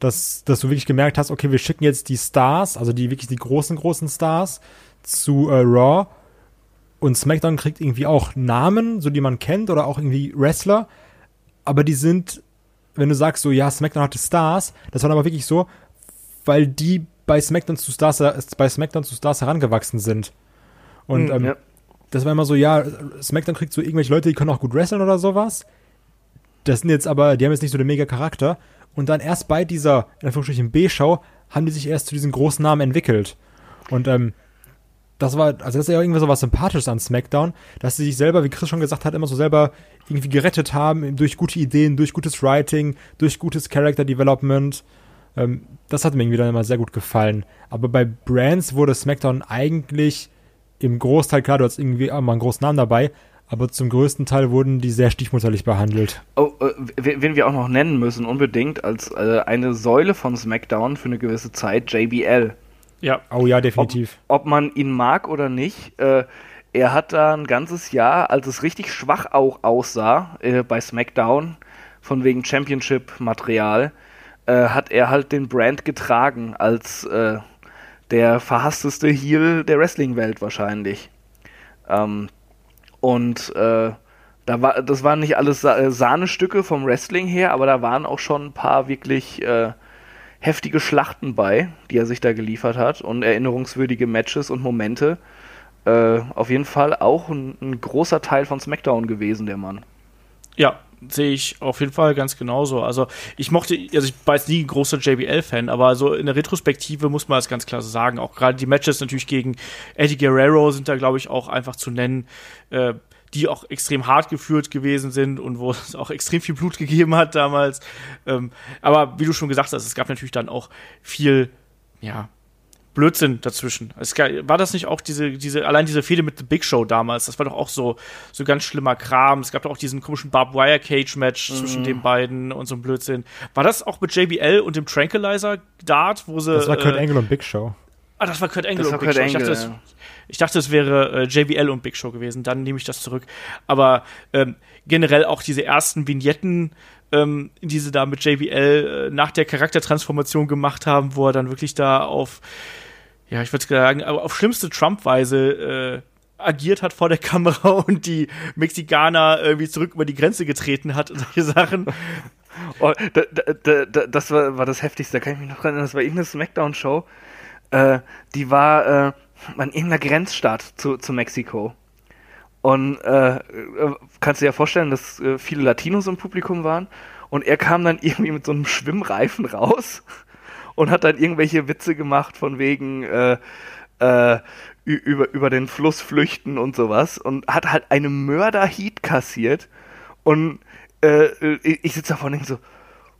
dass, dass du wirklich gemerkt hast, okay, wir schicken jetzt die Stars, also die wirklich die großen, großen Stars, zu äh, Raw und SmackDown kriegt irgendwie auch Namen, so die man kennt, oder auch irgendwie Wrestler, aber die sind wenn du sagst so, ja, SmackDown hatte Stars, das war aber wirklich so, weil die bei SmackDown zu Stars, bei SmackDown zu Stars herangewachsen sind. Und Mhm, ähm, ja. das war immer so, ja, SmackDown kriegt so irgendwelche Leute, die können auch gut wresteln oder sowas. Das sind jetzt aber, die haben jetzt nicht so den mega Charakter. Und dann erst bei dieser, in Anführungsstrichen, B-Show, haben die sich erst zu diesen großen Namen entwickelt. Und ähm, das war, also das ist ja irgendwie so was Sympathisches an SmackDown, dass sie sich selber, wie Chris schon gesagt hat, immer so selber irgendwie gerettet haben durch gute Ideen, durch gutes Writing, durch gutes Character Development. Ähm, das hat mir irgendwie dann immer sehr gut gefallen. Aber bei Brands wurde SmackDown eigentlich im Großteil, klar, du hast irgendwie auch mal einen großen Namen dabei, aber zum größten Teil wurden die sehr stiefmutterlich behandelt. Oh, äh, wen wir auch noch nennen müssen, unbedingt als äh, eine Säule von SmackDown für eine gewisse Zeit, JBL. Ja, Oh ja, definitiv. Ob man ihn mag oder nicht, äh, er hat da ein ganzes Jahr, als es richtig schwach auch aussah äh, bei SmackDown, von wegen Championship-Material, äh, hat er halt den Brand getragen als äh, der verhassteste Heel der Wrestling-Welt wahrscheinlich. Ähm, und äh, da war, das waren nicht alles Sa äh, Sahnestücke vom Wrestling her, aber da waren auch schon ein paar wirklich äh, heftige Schlachten bei, die er sich da geliefert hat und erinnerungswürdige Matches und Momente. Äh, auf jeden Fall auch ein, ein großer Teil von SmackDown gewesen, der Mann. Ja, sehe ich auf jeden Fall ganz genauso. Also ich mochte, also ich war jetzt nie ein großer JBL-Fan, aber so in der Retrospektive muss man das ganz klar sagen. Auch gerade die Matches natürlich gegen Eddie Guerrero sind da, glaube ich, auch einfach zu nennen, äh, die auch extrem hart geführt gewesen sind und wo es auch extrem viel Blut gegeben hat damals. Ähm, aber wie du schon gesagt hast, es gab natürlich dann auch viel, ja, Blödsinn dazwischen. Es war das nicht auch diese, diese, allein diese Fehde mit The Big Show damals, das war doch auch so, so ganz schlimmer Kram. Es gab doch auch diesen komischen Barbed Wire Cage Match zwischen den beiden und so ein Blödsinn. War das auch mit JBL und dem Tranquilizer Dart, wo sie. Das war Kurt äh, Angle und Big Show. Ah, das war Kurt Angle Das und Big Kurt Show. Ich dachte, Angle, das, ja. Ich dachte, es wäre äh, JBL und Big Show gewesen. Dann nehme ich das zurück. Aber ähm, generell auch diese ersten Vignetten, ähm, die sie da mit JBL äh, nach der Charaktertransformation gemacht haben, wo er dann wirklich da auf, ja, ich würde sagen, auf schlimmste Trump-Weise äh, agiert hat vor der Kamera und die Mexikaner irgendwie zurück über die Grenze getreten hat und solche Sachen. Oh, da, da, da, da, das war, war das Heftigste, da kann ich mich noch erinnern, das war irgendeine Smackdown-Show, äh, die war äh, an irgendeiner Grenzstadt zu, zu Mexiko. Und äh, äh, kannst du dir ja vorstellen, dass äh, viele Latinos im Publikum waren. Und er kam dann irgendwie mit so einem Schwimmreifen raus und hat dann irgendwelche Witze gemacht von wegen äh, äh, über, über den Fluss flüchten und sowas. Und hat halt eine Mörder-Heat kassiert. Und äh, ich ich sitze davon und denke so,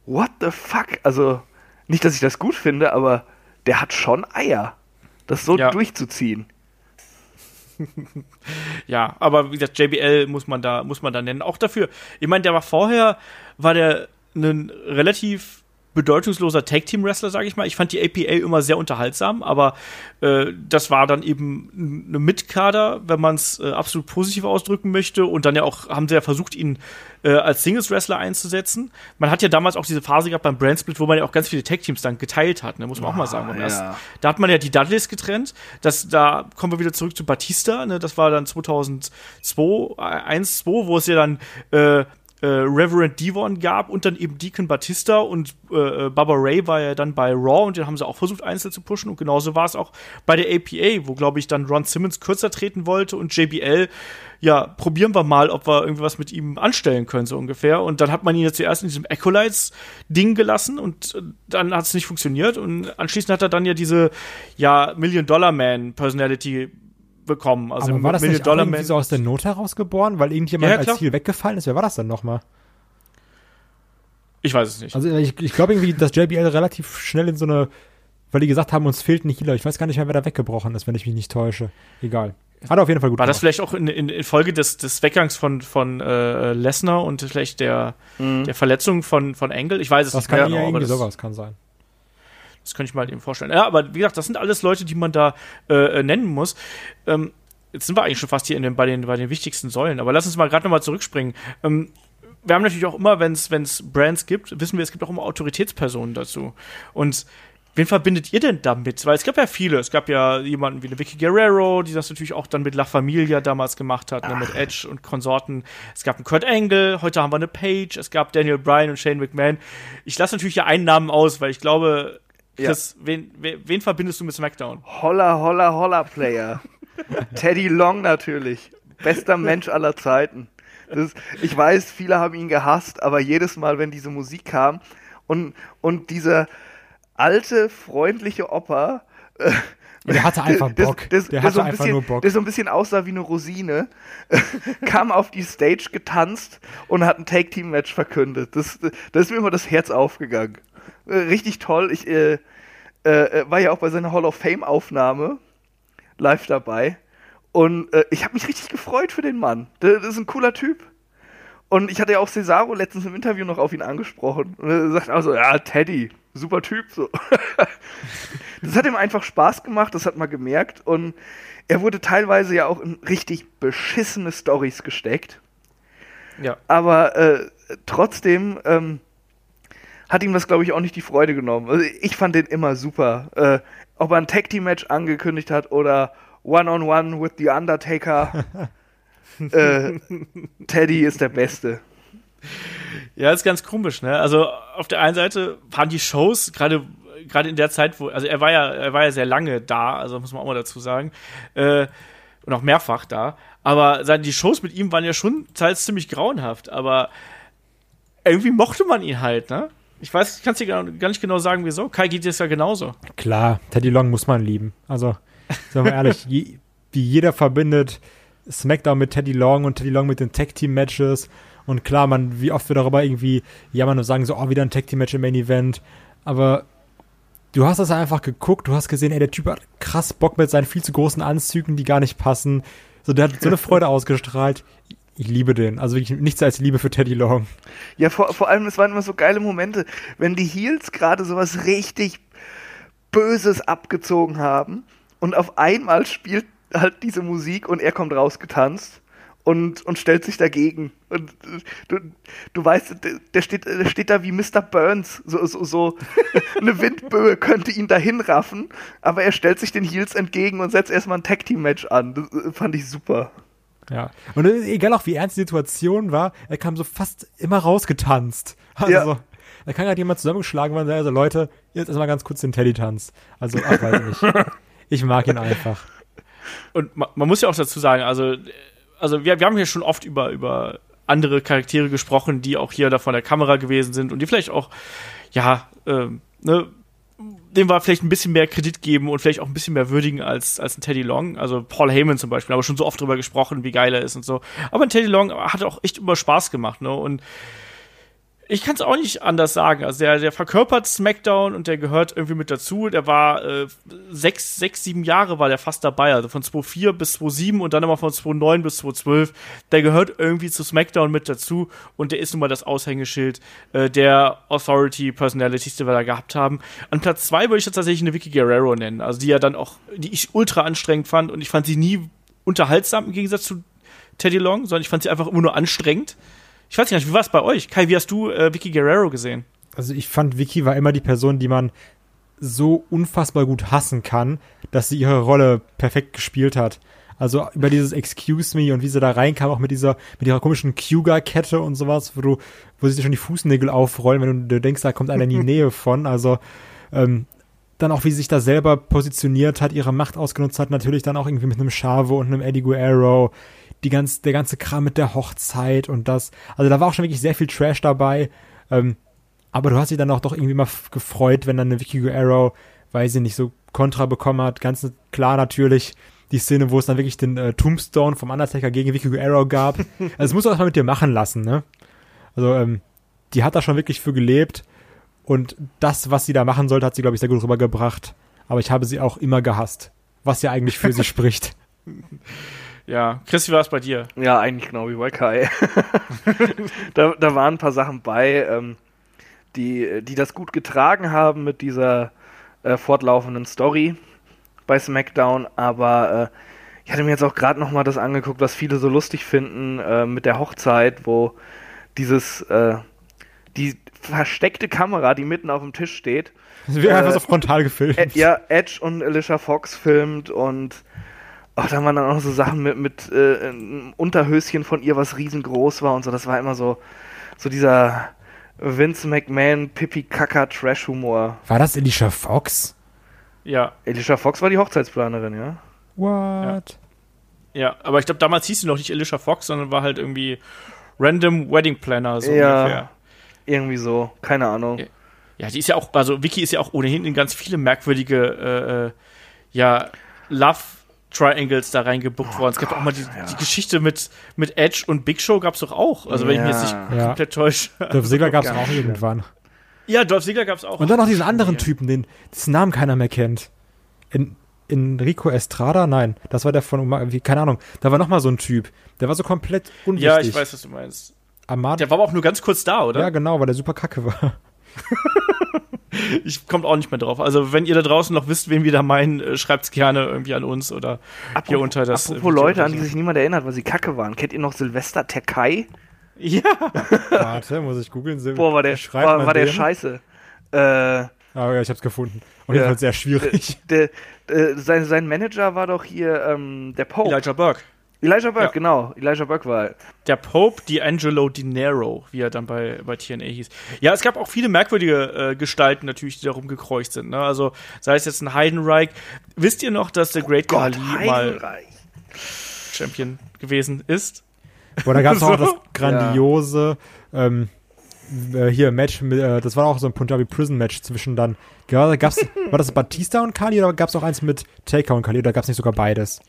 what the fuck? Also, nicht, dass ich das gut finde, aber der hat schon Eier, das so Ja. durchzuziehen. Ja, aber wie gesagt, JBL muss man da, muss man da nennen. Auch dafür, ich meine, der war vorher, war der ein relativ bedeutungsloser Tag-Team-Wrestler, sage ich mal. Ich fand die APA immer sehr unterhaltsam, aber äh, das war dann eben eine Mitkader, wenn man es äh, absolut positiv ausdrücken möchte. Und dann ja auch, haben sie ja versucht, ihn äh, als Singles-Wrestler einzusetzen. Man hat ja damals auch diese Phase gehabt beim Brand-Split, wo man ja auch ganz viele Tag-Teams dann geteilt hat, ne? muss man auch mal sagen. Beim ja. Da hat man ja die Dudleys getrennt. Das, da kommen wir wieder zurück zu Batista. Ne? Das war dann 2002, 1, 2, wo es ja dann äh, Reverend Devon gab und dann eben Deacon Batista und äh, äh, Baba Ray war ja dann bei Raw und den haben sie auch versucht einzeln zu pushen und genauso war es auch bei der APA, wo glaube ich dann Ron Simmons kürzer treten wollte und JBL ja, probieren wir mal, ob wir irgendwie was mit ihm anstellen können, so ungefähr. Und dann hat man ihn ja zuerst in diesem Acolytes-Ding gelassen und äh, dann hat es nicht funktioniert. Und anschließend hat er dann ja diese, ja, Million-Dollar-Man-Personality bekommen. Also Aber war das nicht Dollar irgendwie so aus der Not heraus geboren, weil irgendjemand Ja, ja, als Ziel weggefallen ist? Wer war das dann nochmal? Ich weiß es nicht. Also ich, ich glaube irgendwie, dass JBL relativ schnell in so eine, weil die gesagt haben, uns fehlt ein Healer. Ich weiß gar nicht mehr, wer da weggebrochen ist, wenn ich mich nicht täusche. Egal. Hat auf jeden Fall gut War das gemacht. vielleicht auch in, in, in Folge des, des Weggangs von, von äh, Lesnar und vielleicht der, der Verletzung von, von Angle? Ich weiß es Das nicht kann mehr ja genau, aber irgendwie das, sowas kann sein. Das könnte ich mir halt eben vorstellen. Ja, aber wie gesagt, das sind alles Leute, die man da äh, äh, nennen muss. Ähm, jetzt sind wir eigentlich schon fast hier in den, bei, den, bei den wichtigsten Säulen, aber lass uns mal gerade nochmal zurückspringen. Ähm, wir haben natürlich auch immer, wenn es Brands gibt, wissen wir, es gibt auch immer Autoritätspersonen dazu. Und wen verbindet ihr denn damit? Weil es gab ja viele. Es gab ja jemanden wie eine Vicky Guerrero, die das natürlich auch dann mit La Familia damals gemacht hat, ne, mit Edge und Konsorten. Es gab einen Kurt Angle, heute haben wir eine Page, es gab Daniel Bryan und Shane McMahon. Ich lasse natürlich hier einen Namen aus, weil ich glaube, Chris, ja. wen, wen, wen verbindest du mit SmackDown? Holla, holla, holla Player. Teddy Long natürlich. Bester Mensch aller Zeiten. Ist, ich weiß, viele haben ihn gehasst, aber jedes Mal, wenn diese Musik kam und, und dieser alte, freundliche Opa, äh, der hatte einfach Bock. Das, das, der hatte so einfach bisschen, nur Bock. Der so ein bisschen aussah wie eine Rosine, kam auf die Stage getanzt und hat ein Take-Team-Match verkündet. Das, das ist mir immer das Herz aufgegangen. Äh, richtig toll. Ich äh, äh, war ja auch bei seiner Hall of Fame-Aufnahme live dabei. Und äh, ich habe mich richtig gefreut für den Mann. Das ist ein cooler Typ. Und ich hatte ja auch Cesaro letztens im Interview noch auf ihn angesprochen. Und er sagt also, ja, Teddy, super Typ. So. das hat ihm einfach Spaß gemacht, das hat man gemerkt. Und er wurde teilweise ja auch in richtig beschissene Stories gesteckt. Ja. Aber äh, trotzdem ähm, hat ihm das, glaube ich, auch nicht die Freude genommen. Also ich fand den immer super. Äh, ob er ein Tag Team Match angekündigt hat oder One-on-One with The Undertaker. äh, Teddy ist der Beste. Ja, ist ganz komisch, ne? Also auf der einen Seite waren die Shows gerade gerade in der Zeit, wo also er war ja er war ja sehr lange da, also muss man auch mal dazu sagen äh, und auch mehrfach da. Aber die Shows mit ihm waren ja schon teils ziemlich grauenhaft, aber irgendwie mochte man ihn halt, ne? Ich weiß, ich kann es dir gar nicht genau sagen, wieso. Kai geht es ja genauso. Klar, Teddy Long muss man lieben. Also Sagen wir ehrlich, je, wie jeder verbindet SmackDown mit Teddy Long und Teddy Long mit den Tag-Team-Matches. Und klar, man, wie oft wir darüber irgendwie jammern und sagen so, oh, wieder ein Tag-Team-Match im Main-Event. Aber du hast das einfach geguckt, du hast gesehen, ey, der Typ hat krass Bock mit seinen viel zu großen Anzügen, die gar nicht passen. So, der hat so eine Freude ausgestrahlt. Ich liebe den. Also wirklich nichts als Liebe für Teddy Long. Ja, vor, vor allem, es waren immer so geile Momente, wenn die Heels gerade sowas richtig Böses abgezogen haben und auf einmal spielt halt diese Musik und er kommt rausgetanzt und, und stellt sich dagegen. Und du, du weißt, der steht, der steht da wie Mr. Burns. So, so, so eine Windböe könnte ihn dahin raffen, aber er stellt sich den Heels entgegen und setzt erstmal ein Tag-Team-Match an. Das fand ich super. Ja. Und egal auch wie ernst die Situation war, er kam so fast immer rausgetanzt. Also ja. so, da kann halt jemand zusammengeschlagen werden, also Leute, jetzt erstmal ganz kurz den Teddy-Tanz. Also, ach, weiß nicht. Ich mag ihn einfach. Und man, man muss ja auch dazu sagen, also, also wir, wir haben hier schon oft über, über andere Charaktere gesprochen, die auch hier da vor der Kamera gewesen sind und die vielleicht auch, ja, ähm, ne, dem war vielleicht ein bisschen mehr Kredit geben und vielleicht auch ein bisschen mehr würdigen als, als ein Teddy Long. Also Paul Heyman zum Beispiel, aber schon so oft drüber gesprochen, wie geil er ist und so. Aber ein Teddy Long hat auch echt immer Spaß gemacht, ne? Und ich kann es auch nicht anders sagen. Also der, der verkörpert SmackDown und der gehört irgendwie mit dazu. Der war äh, sechs, sechs, sieben Jahre war der fast dabei. Also von 2004 bis 2007 und dann nochmal von 2009 bis 2012. Der gehört irgendwie zu SmackDown mit dazu und der ist nun mal das Aushängeschild äh, der Authority Personalities, die wir da gehabt haben. An Platz zwei würde ich jetzt tatsächlich eine Vicky Guerrero nennen. Also die ja dann auch, die ich ultra anstrengend fand und ich fand sie nie unterhaltsam im Gegensatz zu Teddy Long, sondern ich fand sie einfach immer nur anstrengend. Ich weiß nicht, wie war es bei euch? Kai, wie hast du äh, Vicky Guerrero gesehen? Also ich fand, Vicky war immer die Person, die man so unfassbar gut hassen kann, dass sie ihre Rolle perfekt gespielt hat. Also über dieses Excuse me und wie sie da reinkam, auch mit dieser, mit ihrer komischen Cougar-Kette und sowas, wo du, wo sich schon die Fußnägel aufrollen, wenn du, du denkst, da kommt einer in die Nähe von. Also ähm, dann auch, wie sie sich da selber positioniert hat, ihre Macht ausgenutzt hat, natürlich dann auch irgendwie mit einem Chavo und einem Eddie Guerrero die ganz, der ganze Kram mit der Hochzeit und das. Also da war auch schon wirklich sehr viel Trash dabei. Ähm, aber du hast dich dann auch doch irgendwie mal gefreut, wenn dann eine Vicky Guerrero, weil sie nicht so Kontra bekommen hat. Ganz klar natürlich die Szene, wo es dann wirklich den äh, Tombstone vom Undertaker gegen Vicky Guerrero gab. also das musst du auch mal mit dir machen lassen, ne? Also, ähm, die hat da schon wirklich für gelebt. Und das, was sie da machen sollte, hat sie, glaube ich, sehr gut rübergebracht. Aber ich habe sie auch immer gehasst. Was ja eigentlich für sie spricht. Ja, Chris, wie war es bei dir? Ja, eigentlich genau wie bei Kai. da, da waren ein paar Sachen bei, ähm, die, die das gut getragen haben mit dieser äh, fortlaufenden Story bei SmackDown, aber äh, ich hatte mir jetzt auch gerade nochmal das angeguckt, was viele so lustig finden äh, mit der Hochzeit, wo dieses, äh, die versteckte Kamera, die mitten auf dem Tisch steht. Das Äh, einfach so frontal gefilmt. Ed, ja, Edge und Alicia Fox filmt und ach, da waren dann auch so Sachen mit, mit äh, einem Unterhöschen von ihr, was riesengroß war und so. Das war immer so, so dieser Vince McMahon, Pippi Kacker Trash-Humor. War das Alicia Fox? Ja, Alicia Fox war die Hochzeitsplanerin, ja? What? ja. Aber ich glaube, damals hieß sie noch nicht Alicia Fox, sondern war halt irgendwie Random Wedding Planner, so Ja. ungefähr. Irgendwie so, keine Ahnung. Ja. Ja, die ist ja auch, also Vicky ist ja auch ohnehin in ganz viele merkwürdige, äh, äh, ja, Love Triangles da reingebuckt worden. Es gab auch mal die, Oh ja. die Geschichte mit, mit Edge und Big Show gab's doch auch. Also wenn ich mich jetzt nicht Ja. komplett täusche. Dolph Ziggler gab es auch nicht irgendwann. Ja, Dolph Ziggler gab's auch. Und dann noch diesen anderen Ja. Typen, den dessen Namen keiner mehr kennt. In, Enrico Estrada? Nein, das war der von, keine Ahnung. Da war noch mal so ein Typ. Der war so komplett unwichtig. Ja, ich weiß, was du meinst. Amad Der war aber auch nur ganz kurz da, oder? ja, genau, weil der super kacke war. Ich komme auch nicht mehr drauf. Also, wenn ihr da draußen noch wisst, wen wir da meinen, äh, schreibt's gerne irgendwie an uns oder hier unter das. äh, Apropos Video Leute, an die sich niemand erinnert, weil sie kacke waren. Kennt ihr noch Silvester Terkai? Ja, Warte, muss ich googeln. Boah, war der, Schreibt war, war der scheiße. Äh, Ah, ja, ich hab's gefunden. Und Ja. jedenfalls sehr schwierig. der, äh, sein, sein Manager war doch hier ähm, der Pope. Elijah Burke. Elijah Burke, Ja. genau. Elijah Burke war. Der Pope D'Angelo Di Nero, wie er dann bei, bei TNA hieß. Ja, es gab auch viele merkwürdige äh, Gestalten natürlich, die da rumgekreucht sind. Ne? Also, sei es jetzt ein Heidenreich. Wisst ihr noch, dass der Great Gott, Khali mal. Champion gewesen ist? Boah, da gab's auch So. das grandiose, ähm, äh, hier Match, mit, äh, das war auch so ein Punjabi Prison Match zwischen dann, ja, gab's, war das Batista und Kali oder gab's auch eins mit Taker und Kali oder gab's nicht sogar beides?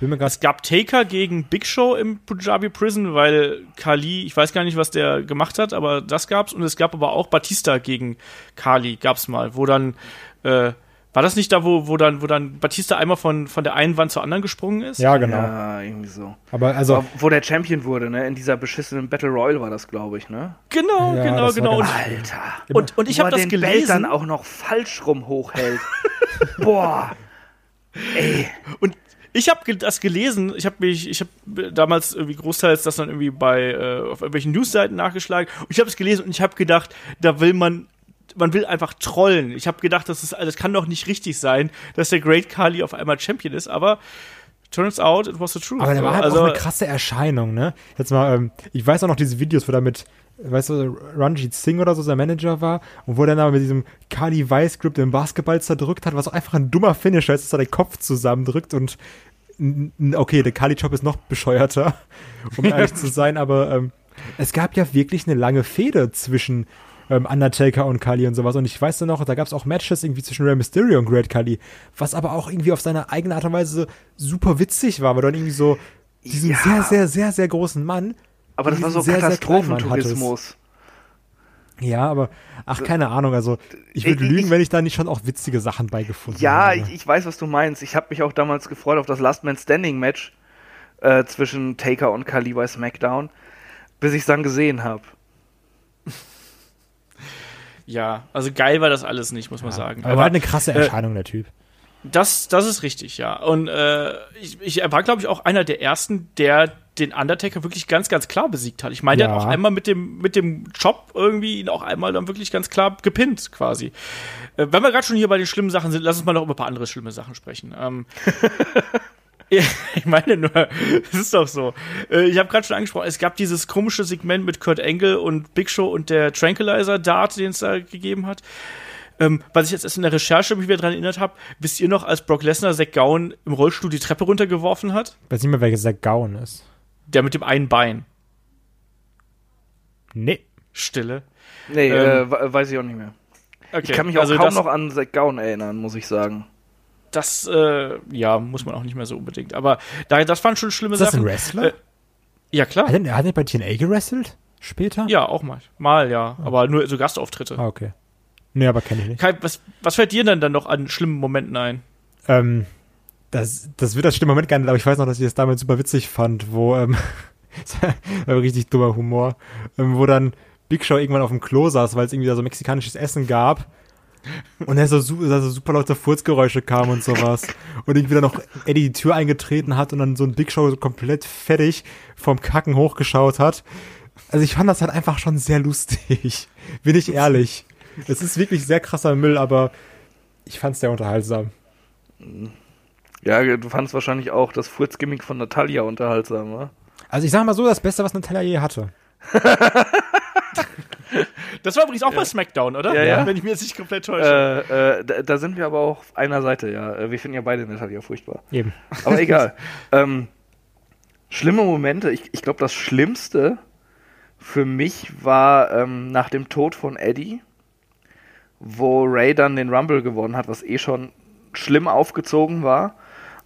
Bin mir grad, Es gab Taker gegen Big Show im Punjabi Prison, weil Kali, ich weiß gar nicht, was der gemacht hat, aber das gab's. Und es gab aber auch Batista gegen Kali, gab's mal, wo dann, äh, war das nicht da, wo, wo dann, wo dann Batista einmal von, von der einen Wand zur anderen gesprungen ist? ja, genau. Ja, irgendwie so. Aber also, Aber wo der Champion wurde, ne? In dieser beschissenen Battle Royale war das, glaube ich, ne? Genau, Ja, genau, genau. Und, Alter. und, und ich habe das den Belt dann gelesen. auch noch falsch rum hochhält. Boah. Ey. Und ich habe das gelesen, ich habe mich, ich habe damals irgendwie großteils das dann irgendwie bei äh, auf irgendwelchen Newsseiten nachgeschlagen und ich habe es gelesen und ich habe gedacht, da will man man will einfach trollen. Ich habe gedacht, das ist das kann doch nicht richtig sein, dass der Great Kali auf einmal Champion ist, aber turns out it was the truth. aber der war halt also auch eine krasse Erscheinung, ne? Jetzt mal, ähm, ich weiß auch noch diese Videos, wo da mit, weißt du, Ranjit Singh oder so sein Manager war und wo der dann mit diesem Kali Weiss-Grip den Basketball zerdrückt hat, was auch einfach ein dummer Finisher ist, dass er den Kopf zusammendrückt und okay, der Kali-Job ist noch bescheuerter, um ehrlich zu sein, aber ähm, es gab ja wirklich eine lange Fehde zwischen ähm, Undertaker und Kali und sowas. Und ich weiß dann noch, da gab es auch Matches irgendwie zwischen Rey Mysterio und Great Kali, was aber auch irgendwie auf seine eigene Art und Weise super witzig war, weil dann irgendwie so diesen Ja. sehr, sehr, sehr, sehr großen Mann. Aber das war so sehr, Katastrophentourismus. Ja, aber ach, keine Ahnung, also ich würde Ich- lügen, ich- wenn ich da nicht schon auch witzige Sachen beigefunden Ja, habe. ich, ich weiß, was du meinst. Ich habe mich auch damals gefreut auf das Last Man Standing Match äh, zwischen Taker und Kali bei SmackDown, bis ich es dann gesehen habe. ja, also geil war das alles nicht, muss man sagen. aber er war halt eine krasse äh, Erscheinung, der Typ. Das, das ist richtig, ja. Und äh, ich, ich er war, glaube ich, auch einer der ersten, der den Undertaker wirklich ganz, ganz klar besiegt hat. Ich meine, der Ja. hat auch einmal mit dem, mit dem Job irgendwie ihn auch einmal dann wirklich ganz klar gepinnt, quasi. Äh, wenn wir gerade schon hier bei den schlimmen Sachen sind, lass uns mal noch über ein paar andere schlimme Sachen sprechen. Ähm, ja, ich meine nur, es ist doch so. Äh, ich habe gerade schon angesprochen, es gab dieses komische Segment mit Kurt Angle und Big Show und der Tranquilizer Dart, den es da gegeben hat. Ähm, was ich jetzt erst in der Recherche mich wieder dran erinnert habe, wisst ihr noch, als Brock Lesnar Zack Gowen im Rollstuhl die Treppe runtergeworfen hat? Ich weiß nicht mehr, welcher Zack Gowan ist. Der mit dem einen Bein. Nee. Stille. Nee, Ähm, äh, we- weiß ich auch nicht mehr. Okay, Ich kann mich auch also kaum das, noch an Zack Gown erinnern, muss ich sagen. Das, äh, ja, muss man auch nicht mehr so unbedingt. Aber da, das waren schon schlimme Ist das Sachen. ein Wrestler? Äh, ja, klar. Hat er, hat er bei TNA gewrestelt? Später? Ja, auch mal. Mal, ja. Aber nur so Gastauftritte. Ah, okay. Nee, aber kenne ich nicht. Kai, was, was fällt dir denn dann noch an schlimmen Momenten ein? Ähm, das, das wird das schlimme Moment nicht, aber ich weiß noch, dass ich das damals super witzig fand, wo, ähm, richtig dummer Humor, ähm, wo dann Big Show irgendwann auf dem Klo saß, weil es irgendwie da so mexikanisches Essen gab. Und er so, so super laute Furzgeräusche kamen und sowas. Und irgendwie dann noch Eddie die Tür eingetreten hat und dann so ein Big Show so komplett fertig vom Kacken hochgeschaut hat. Also ich fand das halt einfach schon sehr lustig. Bin ich ehrlich. Es ist wirklich sehr krasser Müll, aber ich fand's sehr unterhaltsam. Ja, du fandst wahrscheinlich auch das Furzgimmick von Natalia unterhaltsam, wa? Also ich sag mal so, das Beste, was Natalia je hatte. Das war übrigens auch bei SmackDown, oder? Ja, ja. Wenn ich mir jetzt nicht komplett täusche. Äh, äh, da, da sind wir aber auch auf einer Seite, ja. Äh, Wir finden ja beide Natalia furchtbar. Eben. Aber egal. ähm, schlimme Momente. Ich, ich glaube, das Schlimmste für mich war ähm, nach dem Tod von Eddie, wo Ray dann den Rumble gewonnen hat, was eh schon schlimm aufgezogen war.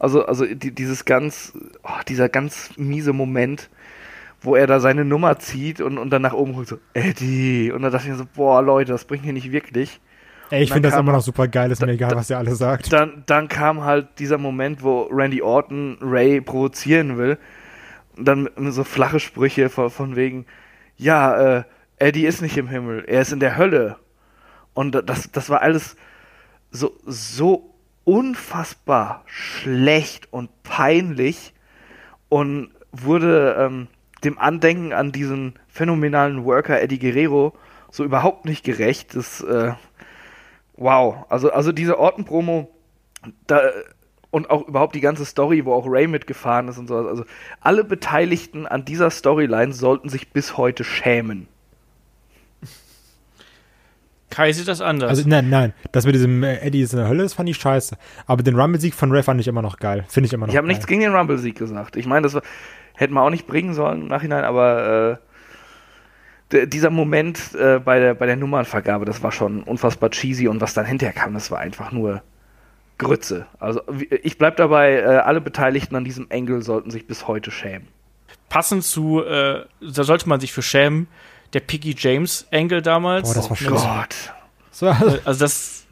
Also, also die, dieses ganz, oh, dieser ganz miese Moment, wo er da seine Nummer zieht und, und dann nach oben guckt, so, Eddie. Und dann dachte ich mir so, boah, Leute, das bringt hier nicht wirklich. Ey, ich finde das immer noch super geil, ist mir egal, da- was ihr alle sagt. Dann, dann kam halt dieser Moment, wo Randy Orton Ray provozieren will. Und dann so flache Sprüche von, von wegen, ja, äh, Eddie ist nicht im Himmel, er ist in der Hölle. Und das, das war alles so, so unfassbar schlecht und peinlich und wurde ähm, dem Andenken an diesen phänomenalen Worker Eddie Guerrero so überhaupt nicht gerecht. Das, äh, wow. Also, also diese Orton-Promo, da, und auch überhaupt die ganze Story, wo auch Ray mitgefahren ist und so. Also alle Beteiligten an dieser Storyline sollten sich bis heute schämen. Kai sieht das anders. Also nein, nein, das mit diesem äh, Eddie ist in der Hölle, das fand ich scheiße. Aber den Rumble-Sieg von Ray fand ich immer noch geil. Finde ich immer noch Ich habe nichts gegen den Rumble-Sieg gesagt. Ich meine, das war, hätten wir auch nicht bringen sollen im Nachhinein, aber äh, dieser Moment äh, bei, der, bei der Nummernvergabe, das war schon unfassbar cheesy und was dann hinterher kam, das war einfach nur Grütze. Also ich bleib dabei, äh, alle Beteiligten an diesem Engel sollten sich bis heute schämen. Passend zu, äh, da sollte man sich für schämen, der Piggy James Angle damals. Boah, das war Mit- schlimm. Gott. So, also, Also das,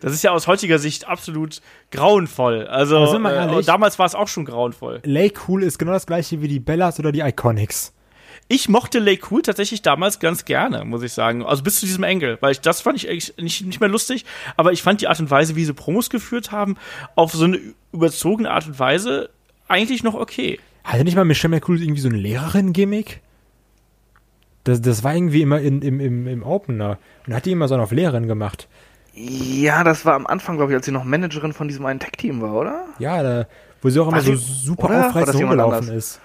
das ist ja aus heutiger Sicht absolut grauenvoll. Also Aber sind wir äh, ehrlich? damals war es auch schon grauenvoll. Lay Cool ist genau das gleiche wie die Bellas oder die Iconics. Ich mochte Lay Cool tatsächlich damals ganz gerne, muss ich sagen. Also bis zu diesem Angle, weil ich das fand ich eigentlich nicht, nicht mehr lustig, aber ich fand die Art und Weise, wie sie Promos geführt haben, auf so eine überzogene Art und Weise eigentlich noch okay. Hatte nicht mal Michelle McCool irgendwie so ein Lehrerin-Gimmick? Das, das war irgendwie immer in, im, im, im Opener. Und hat die immer so auf Lehrerin gemacht. Ja, das war am Anfang, glaube ich, als sie noch Managerin von diesem einen Tech-Team war, oder? Ja, da, wo sie auch immer War so sie- super oder? War das aufreizend rumgelaufen ist.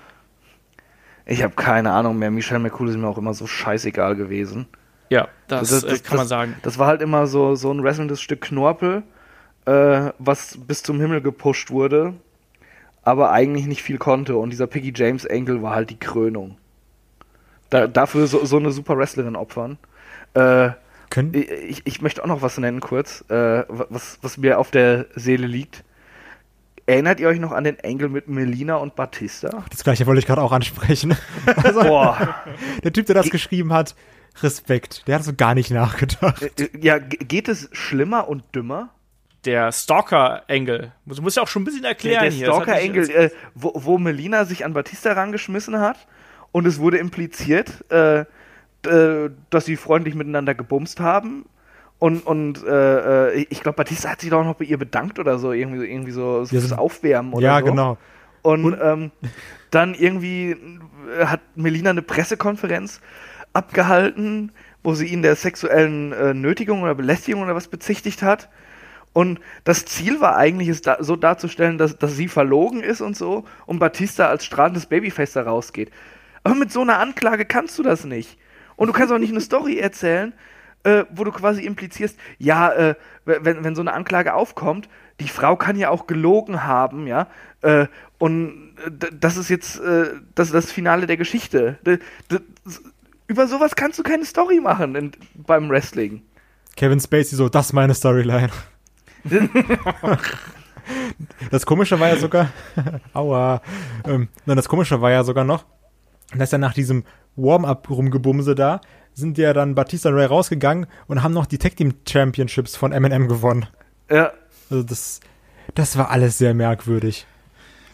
Ich habe keine Ahnung mehr. Michelle McCool ist mir auch immer so scheißegal gewesen. Ja, das, Das- das- äh, kann man das- sagen. Das war halt immer so, so ein wrestlendes Stück Knorpel, äh, was bis zum Himmel gepusht wurde, aber eigentlich nicht viel konnte. Und dieser Piggy James Angle war halt die Krönung. Da, dafür so, so eine super Wrestlerin opfern. Äh, Können, ich, ich möchte auch noch was nennen kurz, äh, was, was mir auf der Seele liegt. Erinnert ihr euch noch an den Angle mit Melina und Batista? das gleiche wollte ich gerade auch ansprechen. Boah. Der Typ, der das geschrieben hat, Respekt. Der hat so gar nicht nachgedacht. Äh, Ja, ge- geht es schlimmer und dümmer? Der Stalker-Angle. Du musst ja auch schon ein bisschen erklären der hier. Das hat Stalker mich Engel, jetzt- äh, wo, wo Melina sich an Batista rangeschmissen hat und es wurde impliziert, äh, äh, dass sie freundlich miteinander gebumst haben. Und, und äh, äh, ich glaube, Batista hat sich doch noch bei ihr bedankt oder so, irgendwie, so- irgendwie so, so Ja, so- Aufwärmen oder ja, so. genau. Und, ähm, dann irgendwie hat Melina eine Pressekonferenz abgehalten, wo sie ihn der sexuellen äh, Nötigung oder Belästigung oder was bezichtigt hat. Und das Ziel war eigentlich, es da, so darzustellen, dass, dass sie verlogen ist und so und Batista als strahlendes Babyface da rausgeht. Aber mit so einer Anklage kannst du das nicht. Und du kannst auch nicht eine Story erzählen, äh, wo du quasi implizierst, ja, äh, wenn, wenn so eine Anklage aufkommt, die Frau kann ja auch gelogen haben, ja, äh, und äh, das ist jetzt äh, das, das Finale der Geschichte. D über sowas kannst du keine Story machen in, beim Wrestling. Kevin Spacey so, das ist meine Storyline. das Komische war ja sogar, aua, ähm, nein, das Komische war ja sogar noch, dass ja nach diesem Warm-up rumgebumse da, sind ja dann Batista und Ray rausgegangen und haben noch die Tag Team Championships von M&M gewonnen. Ja, Also das, das war alles sehr merkwürdig.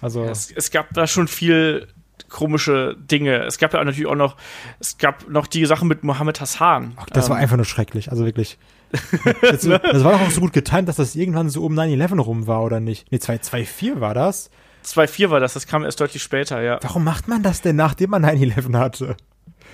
Also, Es, es gab da schon viel komische Dinge. Es gab ja natürlich auch noch, es gab noch die Sache mit Mohammed Hassan. ach, das war Ähm, einfach nur schrecklich, also wirklich. das, das war doch auch so gut getimt, dass das irgendwann so um 9-11 rum war, oder nicht? Nee, 2-4 war das. 2-4 war das, das kam erst deutlich später, ja. Warum macht man das denn, nachdem man 9-11 hatte?